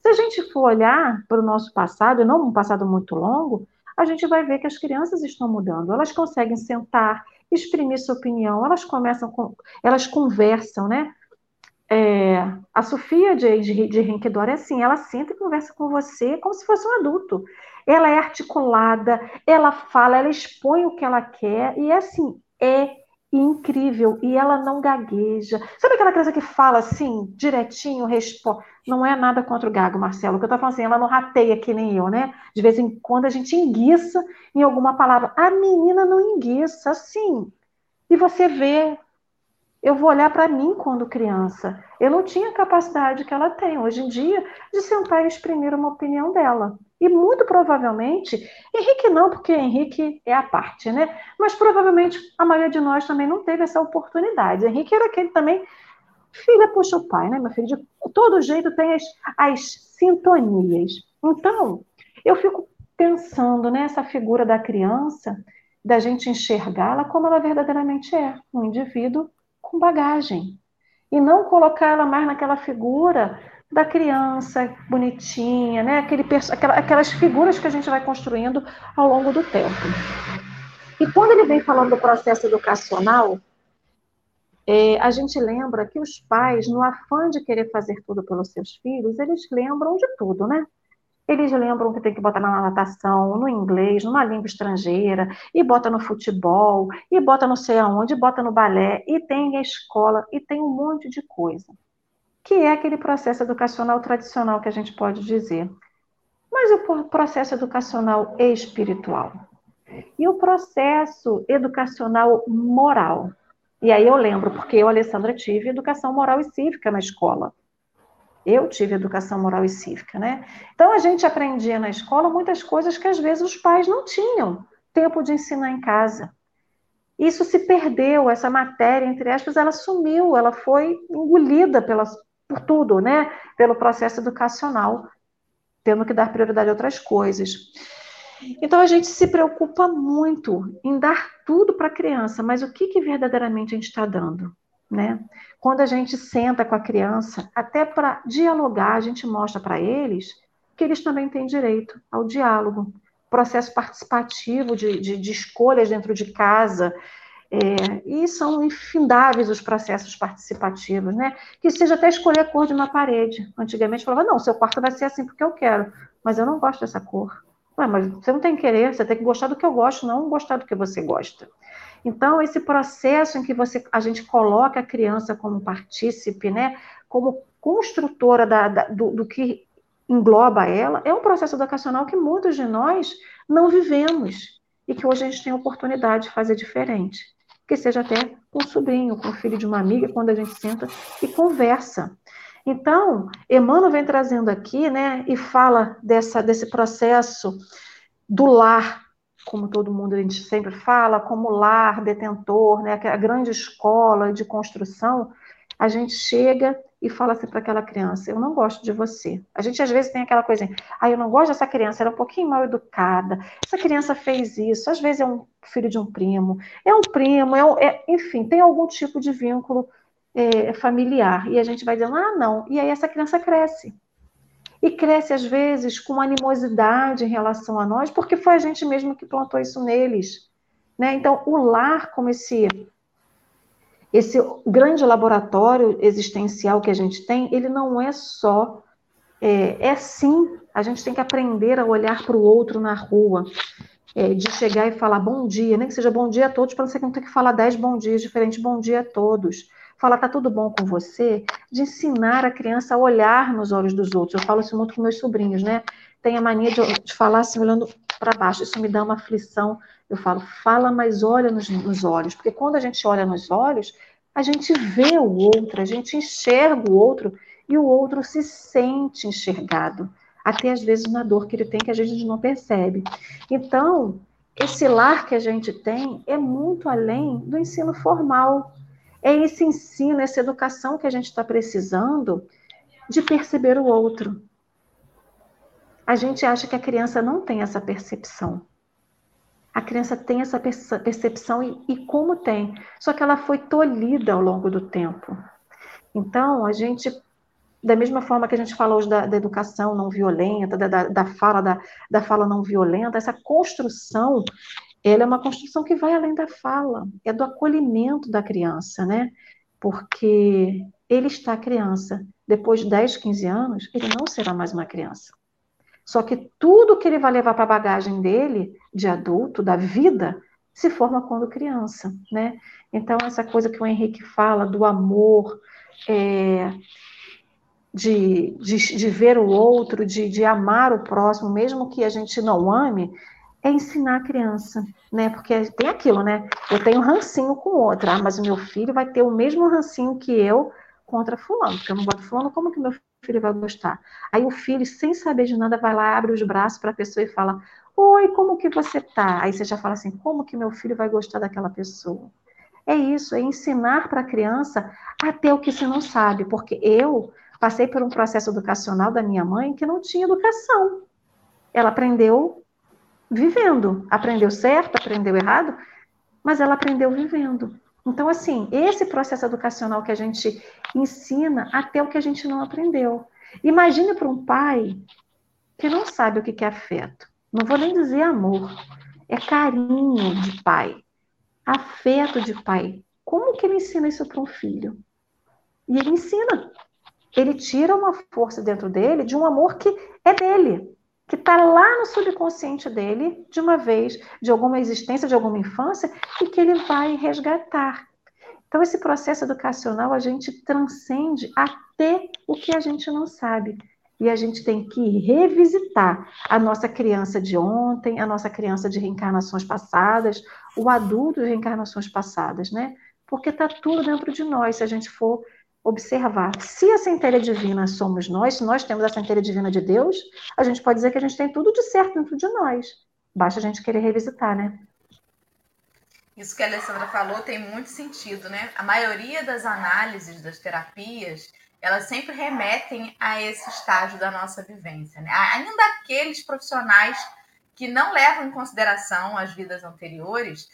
Se a gente for olhar para o nosso passado, e não um passado muito longo, a gente vai ver que as crianças estão mudando. Elas conseguem sentar, exprimir sua opinião, elas começam, com, elas conversam, né? É, a Sofia de, de, de é assim, ela senta e conversa com você como se fosse um adulto ela é articulada, ela fala, ela expõe o que ela quer, e assim, é incrível, e ela não gagueja. Sabe aquela criança que fala assim, direitinho, responde? Não é nada contra o gago, Marcelo, o que eu tô falando assim, ela não rateia que nem eu, né? De vez em quando a gente enguiça em alguma palavra. A menina não enguiça, assim. E você vê eu vou olhar para mim quando criança. Eu não tinha a capacidade que ela tem hoje em dia de sentar e exprimir uma opinião dela. E muito provavelmente, Henrique não, porque Henrique é a parte, né? Mas provavelmente a maioria de nós também não teve essa oportunidade. Henrique era aquele também, filha puxa o pai, né, meu filho? De todo jeito tem as, as sintonias. Então, eu fico pensando nessa figura da criança, da gente enxergá-la como ela verdadeiramente é, um indivíduo com bagagem. E não colocar ela mais naquela figura da criança bonitinha, né? Aquele, aquelas figuras que a gente vai construindo ao longo do tempo. E quando ele vem falando do processo educacional, é, a gente lembra que os pais, no afã de querer fazer tudo pelos seus filhos, eles lembram de tudo, né? Eles lembram que tem que botar na natação, no inglês, numa língua estrangeira, e bota no futebol, e bota não sei aonde, bota no balé, e tem a escola, e tem um monte de coisa. Que é aquele processo educacional tradicional que a gente pode dizer. Mas o processo educacional espiritual. E o processo educacional moral. E aí eu lembro, porque eu, Alessandra, tive educação moral e cívica na escola. Eu tive educação moral e cívica, né? Então a gente aprendia na escola muitas coisas que às vezes os pais não tinham tempo de ensinar em casa. Isso se perdeu, essa matéria, entre aspas, ela sumiu, ela foi engolida pela, por tudo, né? Pelo processo educacional, tendo que dar prioridade a outras coisas. Então a gente se preocupa muito em dar tudo para a criança, mas o que, que verdadeiramente a gente está dando? Né? Quando a gente senta com a criança, até para dialogar, a gente mostra para eles que eles também têm direito ao diálogo, processo participativo de, de, de escolhas dentro de casa, é, e são infindáveis os processos participativos, né? Que seja até escolher a cor de uma parede. Antigamente falava, não, seu quarto vai ser assim porque eu quero, mas eu não gosto dessa cor. Ué, mas você não tem que querer, você tem que gostar do que eu gosto, não gostar do que você gosta. Então, esse processo em que você, a gente coloca a criança como partícipe, né, como construtora da, da, do, do que engloba ela, é um processo educacional que muitos de nós não vivemos e que hoje a gente tem a oportunidade de fazer diferente que seja até com o sobrinho, com o filho de uma amiga, quando a gente senta e conversa. Então, Emmanuel vem trazendo aqui, né, e fala dessa, desse processo do lar, como todo mundo a gente sempre fala, como lar detentor, né, a grande escola de construção, a gente chega e fala assim para aquela criança: Eu não gosto de você. A gente às vezes tem aquela coisa, ah, eu não gosto dessa criança, era é um pouquinho mal educada, essa criança fez isso, às vezes é um filho de um primo, é um primo, é, um, é enfim, tem algum tipo de vínculo é, familiar. E a gente vai dizendo: Ah, não. E aí essa criança cresce. E cresce, às vezes, com animosidade em relação a nós, porque foi a gente mesmo que plantou isso neles. Né? Então, o lar, como esse esse grande laboratório existencial que a gente tem, ele não é só. É, é sim, a gente tem que aprender a olhar para o outro na rua, é, de chegar e falar bom dia, nem que seja bom dia a todos, para você não ter que falar dez bom dias diferentes, bom dia a todos. Falar, tá tudo bom com você? De ensinar a criança a olhar nos olhos dos outros. Eu falo isso muito com meus sobrinhos, né? Tem a mania de, de falar assim, olhando para baixo. Isso me dá uma aflição eu falo, fala, mas olha nos, nos olhos, porque quando a gente olha nos olhos, a gente vê o outro, a gente enxerga o outro e o outro se sente enxergado, até às vezes na dor que ele tem que a gente não percebe. Então, esse lar que a gente tem é muito além do ensino formal. É esse ensino, essa educação que a gente está precisando de perceber o outro. A gente acha que a criança não tem essa percepção a criança tem essa percepção e, e, como tem, só que ela foi tolhida ao longo do tempo. Então, a gente, da mesma forma que a gente fala hoje da, da educação não violenta, da, da, da fala da fala não violenta, essa construção, ela é uma construção que vai além da fala, é do acolhimento da criança, né? Porque ele está criança, depois de 10, 15 anos, ele não será mais uma criança. Só que tudo que ele vai levar para a bagagem dele, de adulto, da vida, se forma quando criança, né? Então, essa coisa que o Henrique fala do amor, é, de, de, de, ver o outro, de, de amar o próximo, mesmo que a gente não ame, é ensinar a criança, né? Porque tem aquilo, né? Eu tenho rancinho com outra, ah, mas o meu filho vai ter o mesmo rancinho que eu contra fulano, porque eu não gosto fulano, como que meu filho vai gostar? Aí o filho, sem saber de nada, vai lá, abre os braços para a pessoa e fala: Oi, como que você tá? Aí você já fala assim: como que meu filho vai gostar daquela pessoa? É isso, é ensinar para a criança até o que você não sabe, porque eu passei por um processo educacional da minha mãe que não tinha educação. Ela aprendeu vivendo, aprendeu certo, aprendeu errado, mas ela aprendeu vivendo. Então, assim, esse processo educacional que a gente ensina até o que a gente não aprendeu. Imagine para um pai que não sabe o que é afeto. Não vou nem dizer amor. É carinho de pai. Afeto de pai. Como que ele ensina isso para um filho? E ele ensina. Ele tira uma força dentro dele de um amor que é dele que está lá no subconsciente dele, de uma vez, de alguma existência, de alguma infância, e que ele vai resgatar. Então, esse processo educacional a gente transcende até o que a gente não sabe. E a gente tem que revisitar a nossa criança de ontem, a nossa criança de reencarnações passadas, o adulto de reencarnações passadas, né? Porque está tudo dentro de nós, se a gente for observar. Se a centelha divina somos nós, se nós temos a centelha divina de Deus, a gente pode dizer que a gente tem tudo de certo dentro de nós. Basta a gente querer revisitar, né? Isso que a Alessandra falou tem muito sentido, né? A maioria das análises das terapias, elas sempre remetem a esse estágio da nossa vivência, né? Ainda aqueles profissionais que não levam em consideração as vidas anteriores,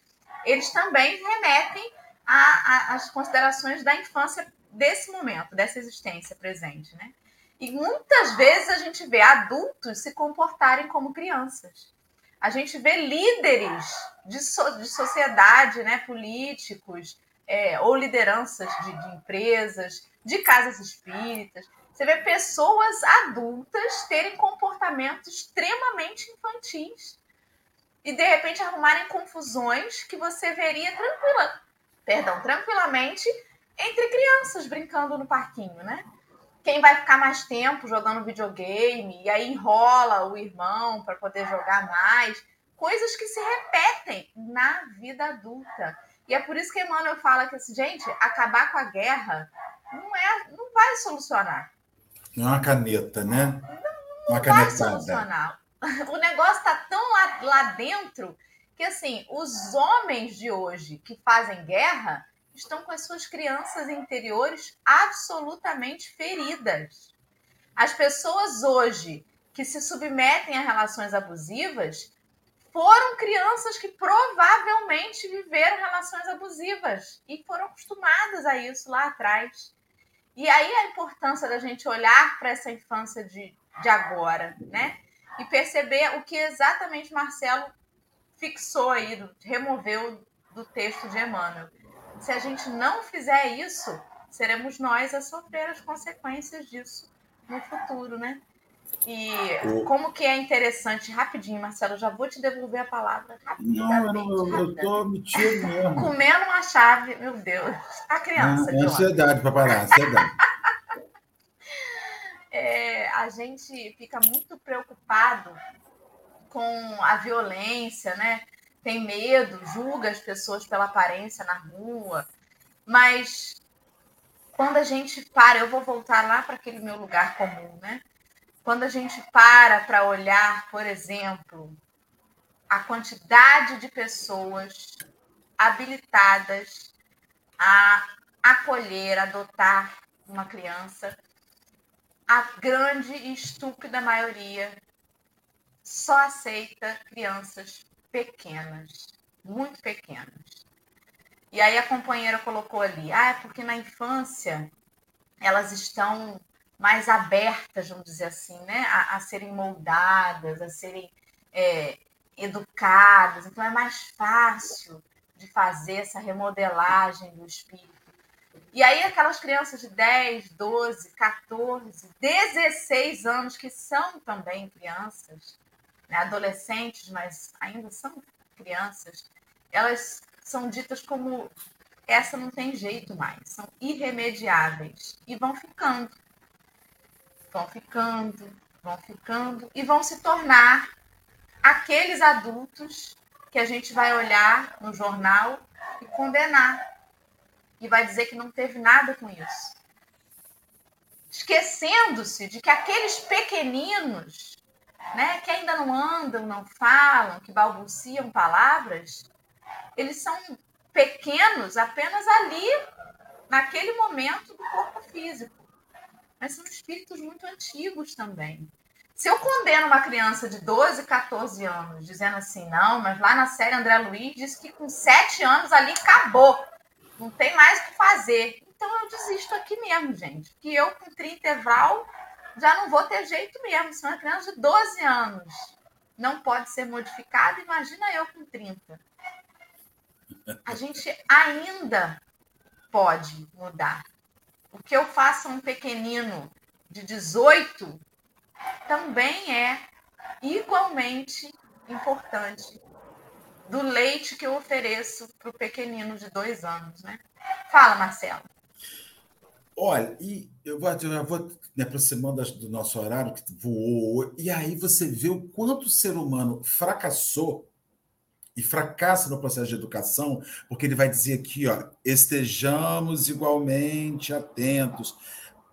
eles também remetem às considerações da infância desse momento, dessa existência presente, né? E muitas vezes a gente vê adultos se comportarem como crianças. A gente vê líderes de, so, de sociedade, né, políticos, é, ou lideranças de, de empresas, de casas espíritas. Você vê pessoas adultas terem comportamentos extremamente infantis e de repente arrumarem confusões que você veria tranquila, perdão, tranquilamente entre crianças brincando no parquinho, né? Quem vai ficar mais tempo jogando videogame e aí enrola o irmão para poder jogar mais, coisas que se repetem na vida adulta. E é por isso que Emmanuel fala que assim, gente, acabar com a guerra não é, não vai solucionar. Não é uma caneta, né? Não, não vai solucionar. O negócio está tão lá, lá dentro que assim, os homens de hoje que fazem guerra estão com as suas crianças interiores absolutamente feridas. As pessoas hoje que se submetem a relações abusivas foram crianças que provavelmente viveram relações abusivas e foram acostumadas a isso lá atrás. E aí a importância da gente olhar para essa infância de, de agora, né? E perceber o que exatamente Marcelo fixou aí, removeu do texto de Emmanuel. Se a gente não fizer isso, seremos nós a sofrer as consequências disso no futuro, né? E o... como que é interessante, rapidinho, Marcelo, já vou te devolver a palavra. Não, eu, eu tô mesmo. Comendo uma chave, meu Deus. A criança. É, é ansiedade para parar, ansiedade. é, a gente fica muito preocupado com a violência, né? Tem medo, julga as pessoas pela aparência na rua, mas quando a gente para, eu vou voltar lá para aquele meu lugar comum, né? Quando a gente para para olhar, por exemplo, a quantidade de pessoas habilitadas a acolher, adotar uma criança, a grande e estúpida maioria só aceita crianças pequenas, muito pequenas. E aí a companheira colocou ali, ah, é porque na infância elas estão mais abertas, vamos dizer assim, né, a, a serem moldadas, a serem é, educadas. Então é mais fácil de fazer essa remodelagem do espírito. E aí aquelas crianças de 10, 12, 14, 16 anos, que são também crianças, né, adolescentes, mas ainda são crianças, elas são ditas como essa não tem jeito mais, são irremediáveis e vão ficando vão ficando, vão ficando e vão se tornar aqueles adultos que a gente vai olhar no jornal e condenar. E vai dizer que não teve nada com isso. Esquecendo-se de que aqueles pequeninos, né, que ainda não andam, não falam, que balbuciam palavras, eles são pequenos apenas ali, naquele momento do corpo físico mas são espíritos muito antigos também. Se eu condeno uma criança de 12, 14 anos, dizendo assim, não, mas lá na série André Luiz diz que com 7 anos ali acabou, não tem mais o que fazer. Então eu desisto aqui mesmo, gente. Que eu com 30 evral já não vou ter jeito mesmo. Se uma criança de 12 anos não pode ser modificada, imagina eu com 30. A gente ainda pode mudar. O que eu faço a um pequenino de 18 também é igualmente importante do leite que eu ofereço para o pequenino de dois anos, né? Fala, Marcelo. Olha, e eu vou, eu vou me aproximando do nosso horário que voou, e aí você vê o quanto o ser humano fracassou e fracassa no processo de educação, porque ele vai dizer aqui, ó, estejamos igualmente atentos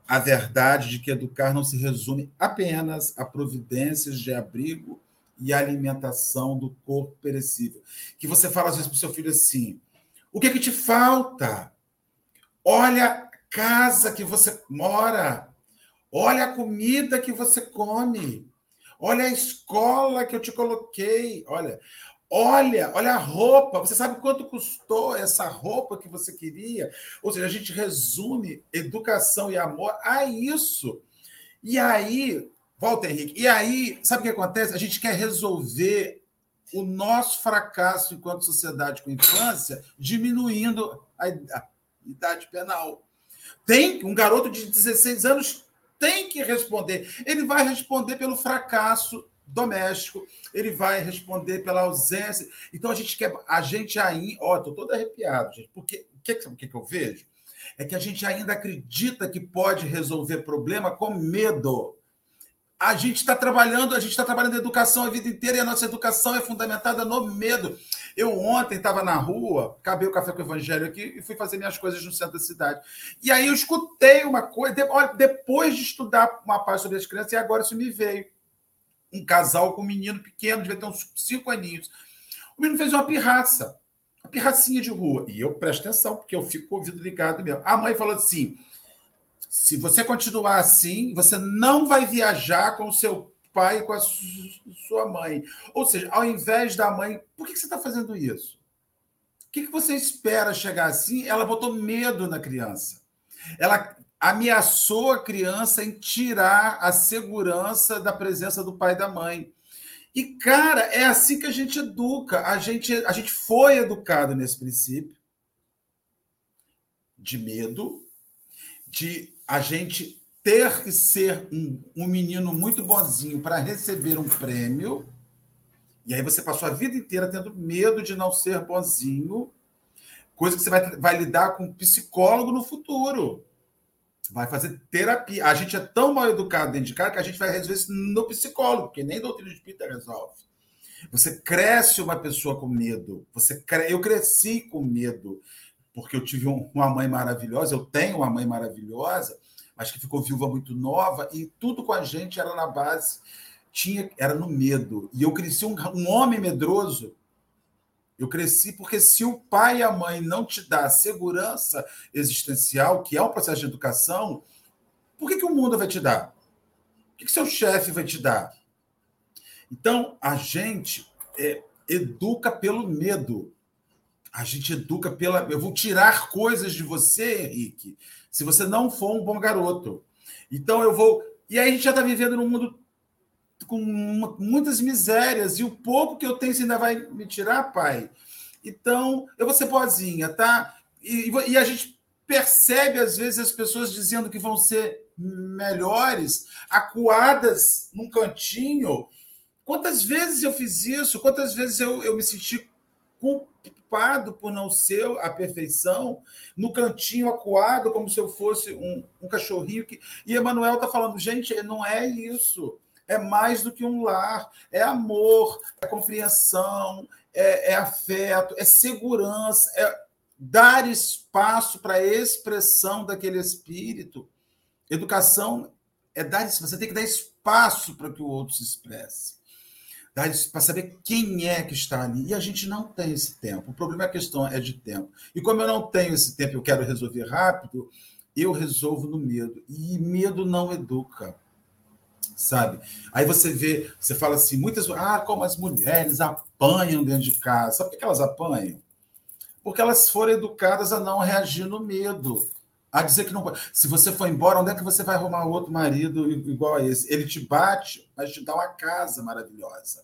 à verdade de que educar não se resume apenas a providências de abrigo e alimentação do corpo perecível. Que você fala às vezes para o seu filho assim: o que, é que te falta? Olha a casa que você mora, olha a comida que você come, olha a escola que eu te coloquei, olha, Olha, olha a roupa. Você sabe quanto custou essa roupa que você queria? Ou seja, a gente resume educação e amor a isso. E aí, volta, Henrique, e aí, sabe o que acontece? A gente quer resolver o nosso fracasso enquanto sociedade com infância diminuindo a idade penal. Tem um garoto de 16 anos tem que responder. Ele vai responder pelo fracasso doméstico, ele vai responder pela ausência. Então a gente quer, a gente ainda, ó, estou todo arrepiado, gente, porque o que, que, que eu vejo? É que a gente ainda acredita que pode resolver problema com medo. A gente está trabalhando, a gente está trabalhando educação a vida inteira e a nossa educação é fundamentada no medo. Eu ontem estava na rua, acabei o café com o Evangelho aqui e fui fazer minhas coisas no centro da cidade. E aí eu escutei uma coisa, olha, depois de estudar uma parte sobre as crianças, e agora isso me veio um casal com um menino pequeno, devia ter uns cinco aninhos. O menino fez uma pirraça, uma pirracinha de rua. E eu presto atenção, porque eu fico com o ouvido ligado mesmo. A mãe falou assim: se você continuar assim, você não vai viajar com o seu pai e com a sua mãe. Ou seja, ao invés da mãe, por que você está fazendo isso? O que você espera chegar assim? Ela botou medo na criança. Ela ameaçou a criança em tirar a segurança da presença do pai e da mãe. E, cara, é assim que a gente educa. A gente, a gente foi educado nesse princípio de medo, de a gente ter que ser um, um menino muito bonzinho para receber um prêmio. E aí você passou a vida inteira tendo medo de não ser bonzinho, coisa que você vai, vai lidar com um psicólogo no futuro vai fazer terapia. A gente é tão mal educado dentro de casa que a gente vai resolver isso no psicólogo, porque nem doutrina espírita resolve. Você cresce uma pessoa com medo. Você cre... Eu cresci com medo, porque eu tive uma mãe maravilhosa, eu tenho uma mãe maravilhosa, mas que ficou viúva muito nova, e tudo com a gente era na base, tinha era no medo. E eu cresci um, um homem medroso eu cresci porque se o pai e a mãe não te dá segurança existencial, que é um processo de educação, por que, que o mundo vai te dar? O que, que seu chefe vai te dar? Então, a gente é, educa pelo medo. A gente educa pela. Eu vou tirar coisas de você, Henrique, se você não for um bom garoto. Então, eu vou. E aí a gente já está vivendo num mundo com muitas misérias, e o pouco que eu tenho você ainda vai me tirar, pai? Então, eu vou ser boazinha, tá? E, e a gente percebe, às vezes, as pessoas dizendo que vão ser melhores, acuadas num cantinho. Quantas vezes eu fiz isso? Quantas vezes eu, eu me senti por não ser a perfeição, no cantinho acuado, como se eu fosse um, um cachorrinho. Que... E Emanuel está falando, gente, não é isso é mais do que um lar, é amor, é compreensão, é, é afeto, é segurança, é dar espaço para a expressão daquele espírito. Educação é dar você tem que dar espaço para que o outro se expresse. Para saber quem é que está ali. E a gente não tem esse tempo. O problema é a questão é de tempo. E como eu não tenho esse tempo, eu quero resolver rápido, eu resolvo no medo. E medo não educa sabe? Aí você vê, você fala assim, muitas, ah, como as mulheres apanham dentro de casa. Sabe por que elas apanham? Porque elas foram educadas a não reagir no medo. A dizer que não pode. Se você for embora, onde é que você vai arrumar outro marido igual a esse? Ele te bate, mas te dá uma casa maravilhosa.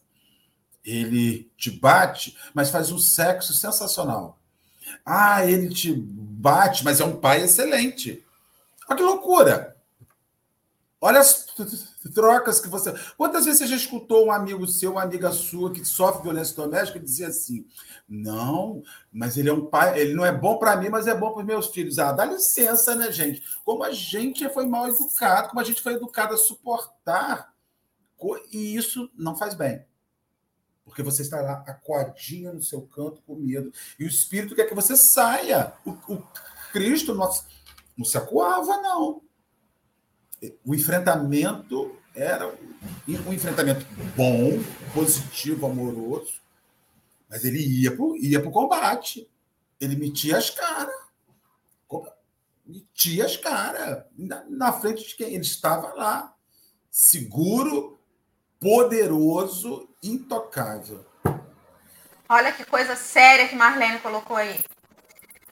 Ele te bate, mas faz um sexo sensacional. Ah, ele te bate, mas é um pai excelente. Olha que loucura! Olha as trocas que você. Quantas vezes você já escutou um amigo seu, uma amiga sua que sofre violência doméstica e dizia assim: não, mas ele é um pai, ele não é bom para mim, mas é bom para os meus filhos. Ah, dá licença, né, gente? Como a gente foi mal educado, como a gente foi educado a suportar, e isso não faz bem. Porque você está lá acuadinho no seu canto com medo. E o Espírito quer que você saia. O, o Cristo não, não se acuava, não o enfrentamento era um enfrentamento bom, positivo, amoroso, mas ele ia para ia combate. Ele metia as caras. Metia as caras na, na frente de quem? Ele estava lá, seguro, poderoso, intocável. Olha que coisa séria que Marlene colocou aí.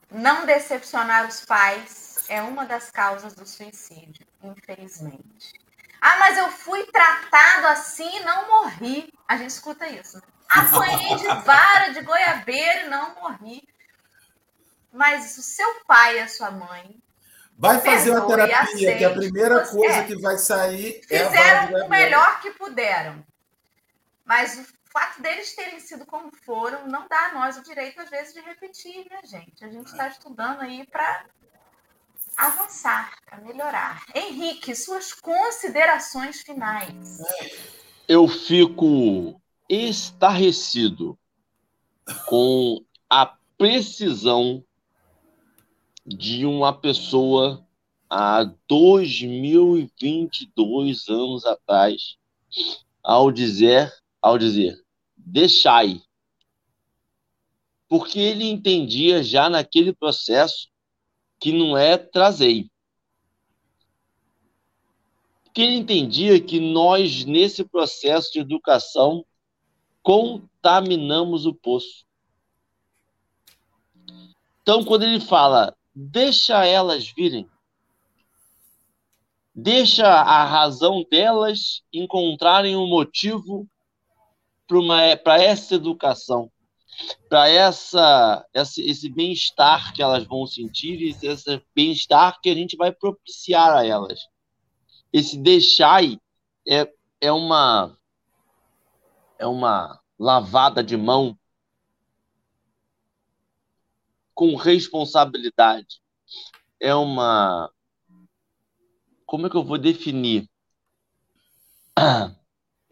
Não decepcionar os pais é uma das causas do suicídio, infelizmente. Ah, mas eu fui tratado assim e não morri. A gente escuta isso. Apanhei de vara de goiabeiro e não morri. Mas o seu pai e a sua mãe. Vai fazer uma terapia, que a primeira coisa é, que vai sair é Fizeram o melhor que puderam. Mas o fato deles terem sido como foram não dá a nós o direito, às vezes, de repetir, né, gente? A gente está estudando aí para avançar, para melhorar. Henrique, suas considerações finais. Eu fico estarrecido com a precisão de uma pessoa há 2022 anos atrás ao dizer ao dizer deixai porque ele entendia já naquele processo que não é trazei. Porque ele entendia que nós, nesse processo de educação, contaminamos o poço. Então, quando ele fala, deixa elas virem, deixa a razão delas encontrarem um motivo para essa educação para essa, essa, esse bem-estar que elas vão sentir, esse, esse bem-estar que a gente vai propiciar a elas. Esse deixar é, é uma é uma lavada de mão com responsabilidade. É uma como é que eu vou definir?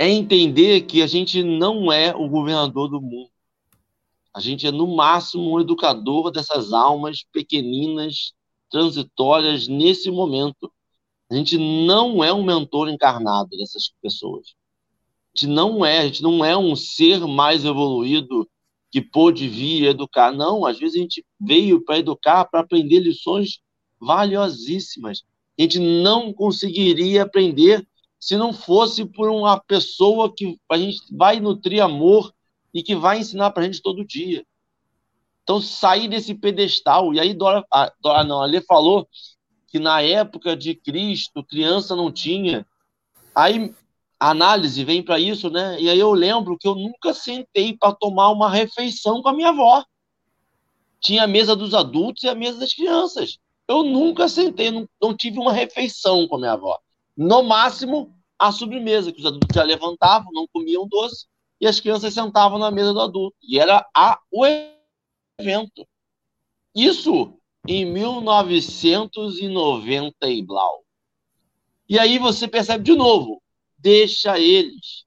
É entender que a gente não é o governador do mundo a gente é, no máximo, um educador dessas almas pequeninas, transitórias, nesse momento. A gente não é um mentor encarnado dessas pessoas. A gente não é, a gente não é um ser mais evoluído que pôde vir educar. Não, às vezes a gente veio para educar, para aprender lições valiosíssimas. A gente não conseguiria aprender se não fosse por uma pessoa que a gente vai nutrir amor e que vai ensinar para a gente todo dia. Então, sair desse pedestal. E aí, Dora, a, Dora não, a Lê falou que na época de Cristo, criança não tinha. Aí, a análise vem para isso, né? E aí eu lembro que eu nunca sentei para tomar uma refeição com a minha avó. Tinha a mesa dos adultos e a mesa das crianças. Eu nunca sentei, não, não tive uma refeição com a minha avó. No máximo, a sobremesa, que os adultos já levantavam, não comiam doce e as crianças sentavam na mesa do adulto. E era a, o evento. Isso em 1990 e blau. E aí você percebe de novo, deixa eles.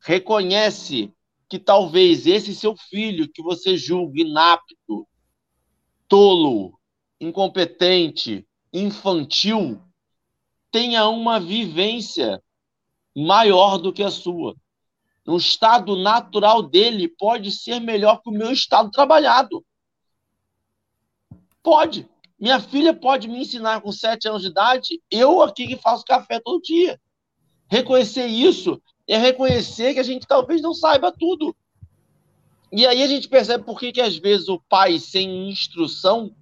Reconhece que talvez esse seu filho que você julga inapto, tolo, incompetente, infantil, tenha uma vivência maior do que a sua no estado natural dele pode ser melhor que o meu estado trabalhado. Pode. Minha filha pode me ensinar com sete anos de idade, eu aqui que faço café todo dia. Reconhecer isso é reconhecer que a gente talvez não saiba tudo. E aí a gente percebe por que, que às vezes o pai sem instrução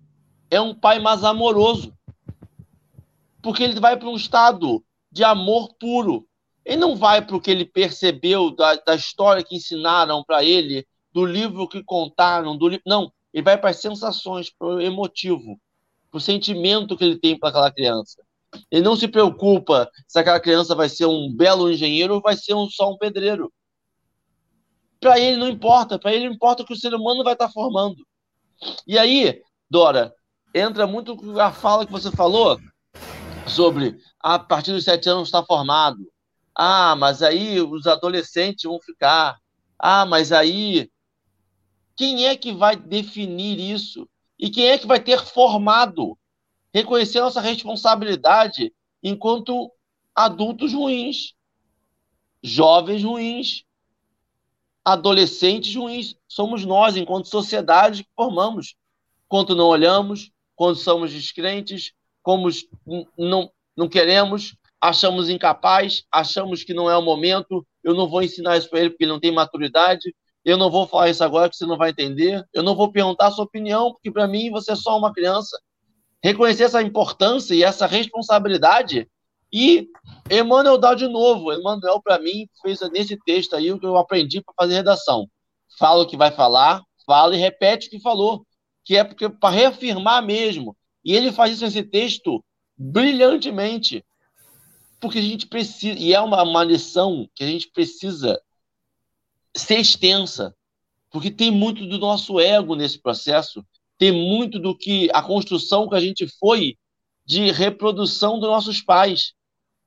é um pai mais amoroso. Porque ele vai para um estado de amor puro. Ele não vai para o que ele percebeu da, da história que ensinaram para ele, do livro que contaram, do não, ele vai para as sensações, para o emotivo, para o sentimento que ele tem para aquela criança. Ele não se preocupa se aquela criança vai ser um belo engenheiro ou vai ser um, só um pedreiro. Para ele não importa, para ele importa o que o ser humano vai estar tá formando. E aí, Dora, entra muito a fala que você falou sobre a partir dos sete anos está formado. Ah, mas aí os adolescentes vão ficar. Ah, mas aí quem é que vai definir isso? E quem é que vai ter formado? Reconhecer nossa responsabilidade enquanto adultos ruins, jovens ruins, adolescentes ruins. Somos nós, enquanto sociedade, que formamos. Quanto não olhamos, quando somos descrentes, como não, não queremos, achamos incapaz, achamos que não é o momento, eu não vou ensinar isso para ele porque ele não tem maturidade, eu não vou falar isso agora porque você não vai entender, eu não vou perguntar a sua opinião porque para mim você é só uma criança. Reconhecer essa importância e essa responsabilidade E Emmanuel dá de novo. Emmanuel, para mim, fez nesse texto aí o que eu aprendi para fazer redação. Fala o que vai falar, fala e repete o que falou, que é porque para reafirmar mesmo. E ele faz isso nesse texto brilhantemente, porque a gente precisa, e é uma, uma lição que a gente precisa ser extensa, porque tem muito do nosso ego nesse processo, tem muito do que a construção que a gente foi de reprodução dos nossos pais.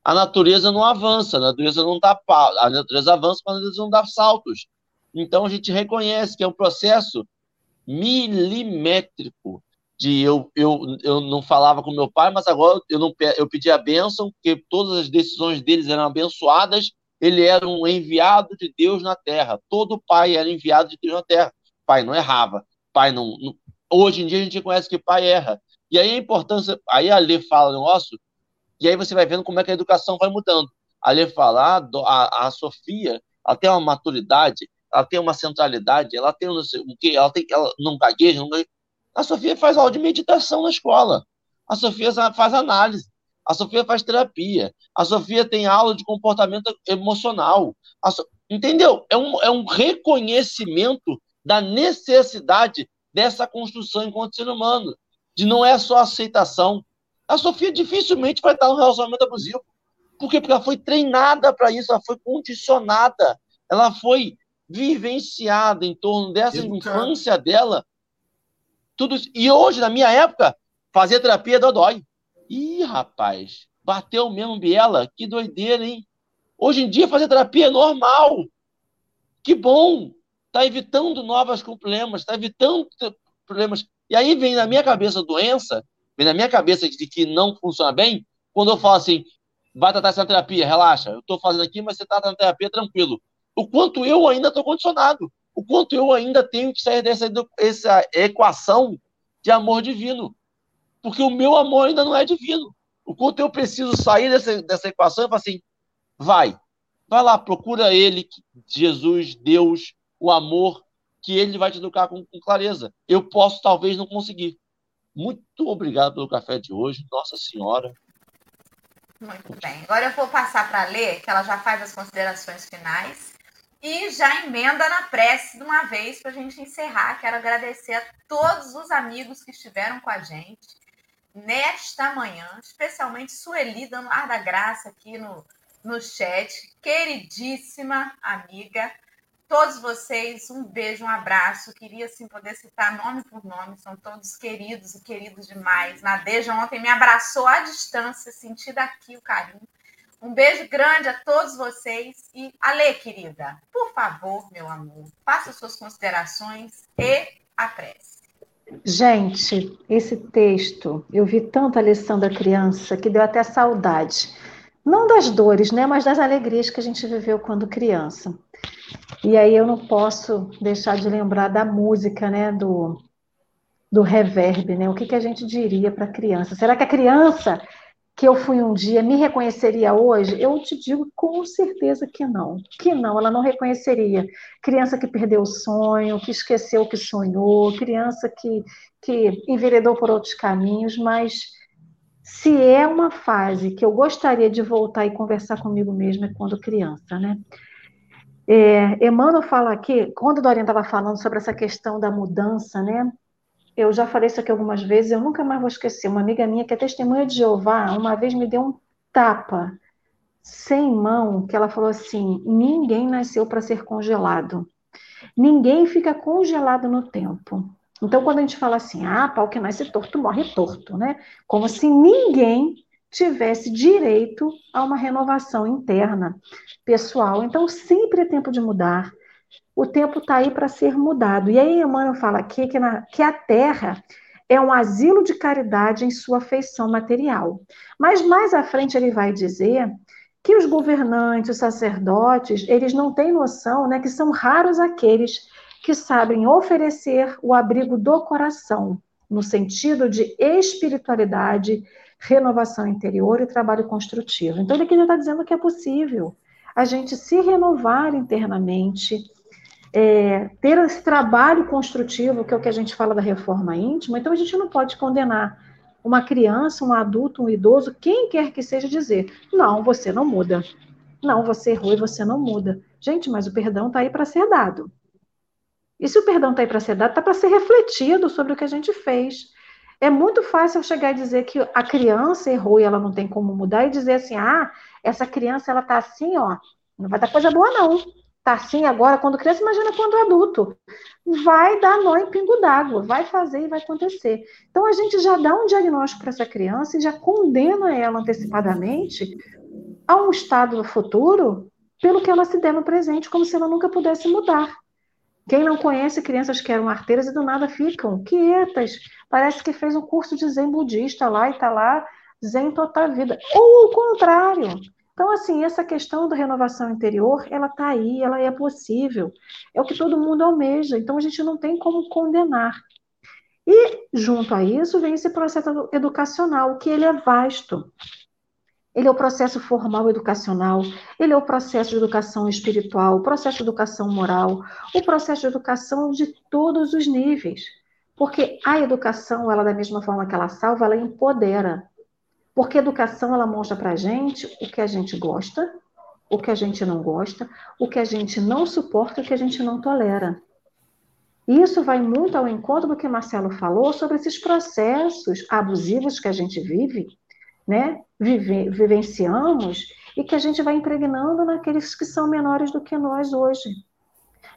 A natureza não avança, a natureza não dá a natureza avança, mas a natureza não dá saltos. Então a gente reconhece que é um processo milimétrico de eu, eu, eu não falava com meu pai, mas agora eu não eu pedi a bênção, porque todas as decisões deles eram abençoadas ele era um enviado de Deus na terra. Todo pai era enviado de Deus na terra. Pai não errava. Pai não, não... Hoje em dia a gente conhece que pai erra. E aí a importância. Aí a Lê fala negócio, e aí você vai vendo como é que a educação vai mudando. A Lê fala, ah, a, a Sofia, ela tem uma maturidade, ela tem uma centralidade, ela tem sei, o que, ela tem ela não gagueja, não gagueja. A Sofia faz aula de meditação na escola. A Sofia faz análise. A Sofia faz terapia. A Sofia tem aula de comportamento emocional. So... Entendeu? É um, é um reconhecimento da necessidade dessa construção enquanto ser humano. De não é só aceitação. A Sofia dificilmente vai estar no relacionamento abusivo. Por quê? Porque ela foi treinada para isso, ela foi condicionada, ela foi vivenciada em torno dessa infância dela. Tudo. E hoje, na minha época, fazer terapia dói. Ih, rapaz, bateu mesmo Biela. Que doideira, hein? Hoje em dia fazer terapia é normal. Que bom. Está evitando novos problemas, está evitando problemas. E aí vem na minha cabeça doença, vem na minha cabeça de que não funciona bem, quando eu falo assim, vai tratar essa terapia, relaxa, eu estou fazendo aqui, mas você está na terapia tranquilo. O quanto eu ainda estou condicionado, o quanto eu ainda tenho que sair dessa, dessa equação de amor divino porque o meu amor ainda não é divino. O quanto eu preciso sair dessa, dessa equação e falar assim, vai, vai lá, procura ele, Jesus, Deus, o amor, que ele vai te educar com, com clareza. Eu posso talvez não conseguir. Muito obrigado pelo café de hoje, Nossa Senhora. Muito bem. Agora eu vou passar para ler, que ela já faz as considerações finais e já emenda na prece de uma vez para a gente encerrar. Quero agradecer a todos os amigos que estiveram com a gente nesta manhã, especialmente Sueli, dando ar da graça aqui no, no chat. Queridíssima amiga, todos vocês, um beijo, um abraço. Queria sim poder citar nome por nome, são todos queridos e queridos demais. Nadeja ontem me abraçou à distância, senti daqui o carinho. Um beijo grande a todos vocês e Ale, querida, por favor, meu amor, faça suas considerações e a prece. Gente, esse texto, eu vi tanto a lição da criança que deu até saudade. Não das dores, né, mas das alegrias que a gente viveu quando criança. E aí eu não posso deixar de lembrar da música, né, do, do reverb, né? O que, que a gente diria para a criança? Será que a criança que eu fui um dia me reconheceria hoje? Eu te digo com certeza que não. Que não, ela não reconheceria. Criança que perdeu o sonho, que esqueceu o que sonhou, criança que, que enveredou por outros caminhos, mas se é uma fase que eu gostaria de voltar e conversar comigo mesma é quando criança, né? É, Emmanuel fala aqui, quando Dorian estava falando sobre essa questão da mudança, né? Eu já falei isso aqui algumas vezes, eu nunca mais vou esquecer. Uma amiga minha que é testemunha de Jeová, uma vez me deu um tapa sem mão, que ela falou assim: ninguém nasceu para ser congelado. Ninguém fica congelado no tempo. Então, quando a gente fala assim, ah, pau que nasce torto morre torto, né? Como se ninguém tivesse direito a uma renovação interna, pessoal. Então, sempre é tempo de mudar, o tempo está aí para ser mudado. E aí Emmanuel fala aqui que, na, que a Terra é um asilo de caridade em sua feição material. Mas mais à frente ele vai dizer que os governantes, os sacerdotes, eles não têm noção né, que são raros aqueles que sabem oferecer o abrigo do coração, no sentido de espiritualidade, renovação interior e trabalho construtivo. Então, ele aqui já está dizendo que é possível a gente se renovar internamente, é, ter esse trabalho construtivo, que é o que a gente fala da reforma íntima, então a gente não pode condenar uma criança, um adulto, um idoso, quem quer que seja dizer: não, você não muda. Não, você errou e você não muda. Gente, mas o perdão está aí para ser dado. E se o perdão está aí para ser dado, está para ser refletido sobre o que a gente fez. É muito fácil eu chegar e dizer que a criança errou e ela não tem como mudar e dizer assim: ah, essa criança ela tá assim, ó, não vai dar coisa boa não. Tá assim agora quando criança, imagina quando adulto. Vai dar nó em pingo d'água, vai fazer e vai acontecer. Então a gente já dá um diagnóstico para essa criança e já condena ela antecipadamente a um estado no futuro pelo que ela se der no presente, como se ela nunca pudesse mudar. Quem não conhece crianças que eram arteiras e do nada ficam quietas, parece que fez um curso de zen budista lá e está lá zen toda vida. Ou o contrário. Então, assim, essa questão da renovação interior, ela está aí, ela é possível. É o que todo mundo almeja. Então, a gente não tem como condenar. E, junto a isso, vem esse processo educacional, que ele é vasto. Ele é o processo formal educacional, ele é o processo de educação espiritual, o processo de educação moral, o processo de educação de todos os níveis. Porque a educação, ela da mesma forma que ela salva, ela empodera. Porque educação, ela mostra para a gente o que a gente gosta, o que a gente não gosta, o que a gente não suporta, o que a gente não tolera. E isso vai muito ao encontro do que Marcelo falou sobre esses processos abusivos que a gente vive, né? Vive, vivenciamos e que a gente vai impregnando naqueles que são menores do que nós hoje.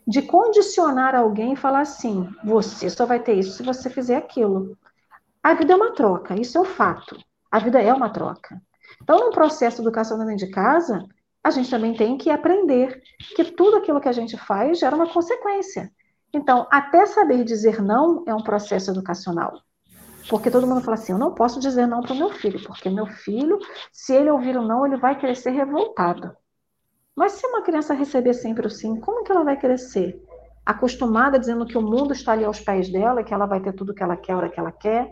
De condicionar alguém e falar assim: você só vai ter isso se você fizer aquilo. A vida é uma troca, isso é um fato. A vida é uma troca. Então, no processo educacional dentro de casa, a gente também tem que aprender que tudo aquilo que a gente faz gera uma consequência. Então, até saber dizer não é um processo educacional. Porque todo mundo fala assim: eu não posso dizer não para o meu filho, porque meu filho, se ele ouvir o não, ele vai crescer revoltado. Mas se uma criança receber sempre o sim, como que ela vai crescer? Acostumada dizendo que o mundo está ali aos pés dela, que ela vai ter tudo que ela quer, a hora que ela quer.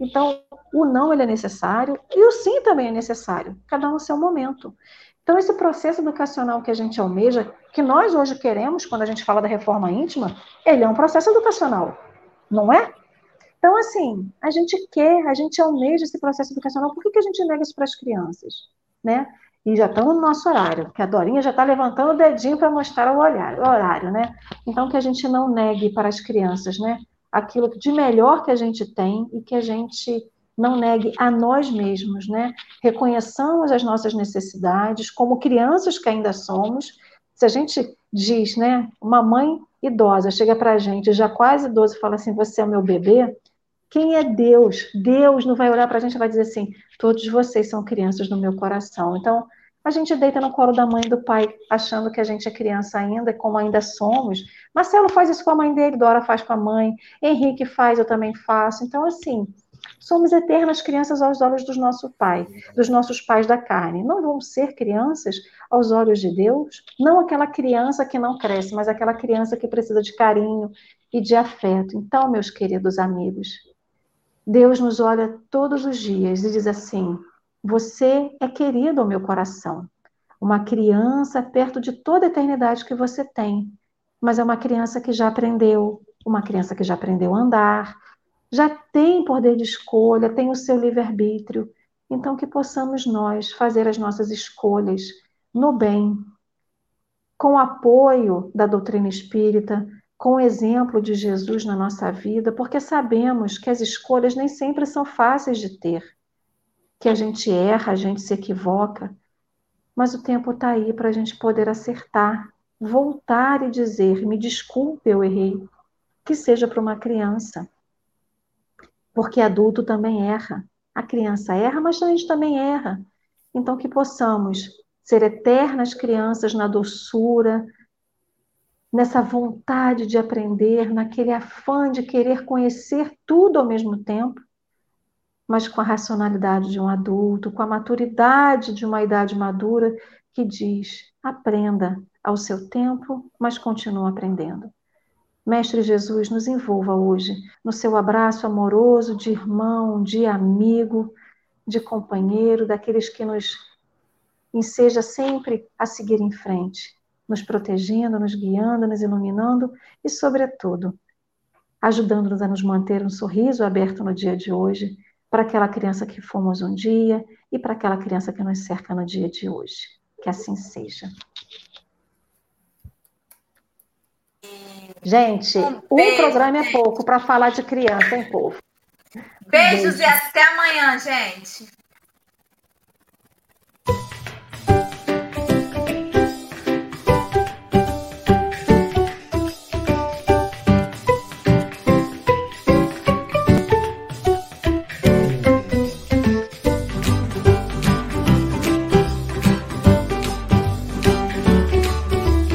Então, o não ele é necessário e o sim também é necessário, cada um no seu momento. Então, esse processo educacional que a gente almeja, que nós hoje queremos, quando a gente fala da reforma íntima, ele é um processo educacional, não é? Então, assim, a gente quer, a gente almeja esse processo educacional, por que, que a gente nega isso para as crianças? Né? E já estamos no nosso horário, que a Dorinha já está levantando o dedinho para mostrar o, olhar, o horário, né? Então, que a gente não negue para as crianças, né? Aquilo de melhor que a gente tem e que a gente não negue a nós mesmos, né? Reconheçamos as nossas necessidades como crianças que ainda somos. Se a gente diz, né? Uma mãe idosa chega para a gente, já quase idosa, e fala assim: Você é meu bebê. Quem é Deus? Deus não vai olhar para a gente e vai dizer assim: todos vocês são crianças no meu coração. Então, a gente deita no colo da mãe e do pai, achando que a gente é criança ainda, como ainda somos. Marcelo faz isso com a mãe dele, Dora faz com a mãe, Henrique faz, eu também faço. Então, assim, somos eternas crianças aos olhos dos nossos pais, dos nossos pais da carne. Não vamos ser crianças aos olhos de Deus? Não aquela criança que não cresce, mas aquela criança que precisa de carinho e de afeto. Então, meus queridos amigos, Deus nos olha todos os dias e diz assim: Você é querido ao meu coração. Uma criança perto de toda a eternidade que você tem. Mas é uma criança que já aprendeu, uma criança que já aprendeu a andar, já tem poder de escolha, tem o seu livre-arbítrio. Então, que possamos nós fazer as nossas escolhas no bem, com o apoio da doutrina espírita, com o exemplo de Jesus na nossa vida, porque sabemos que as escolhas nem sempre são fáceis de ter, que a gente erra, a gente se equivoca, mas o tempo está aí para a gente poder acertar, voltar e dizer: me desculpe, eu errei, que seja para uma criança, porque adulto também erra. A criança erra, mas a gente também erra. Então, que possamos ser eternas crianças na doçura, nessa vontade de aprender, naquele afã de querer conhecer tudo ao mesmo tempo, mas com a racionalidade de um adulto, com a maturidade de uma idade madura que diz: aprenda ao seu tempo, mas continue aprendendo. Mestre Jesus, nos envolva hoje no seu abraço amoroso de irmão, de amigo, de companheiro, daqueles que nos enseja sempre a seguir em frente nos protegendo, nos guiando, nos iluminando e, sobretudo, ajudando-nos a nos manter um sorriso aberto no dia de hoje, para aquela criança que fomos um dia e para aquela criança que nos cerca no dia de hoje. Que assim seja. Gente, um, um programa é pouco para falar de criança, hein, povo? Beijos Beijo. e até amanhã, gente.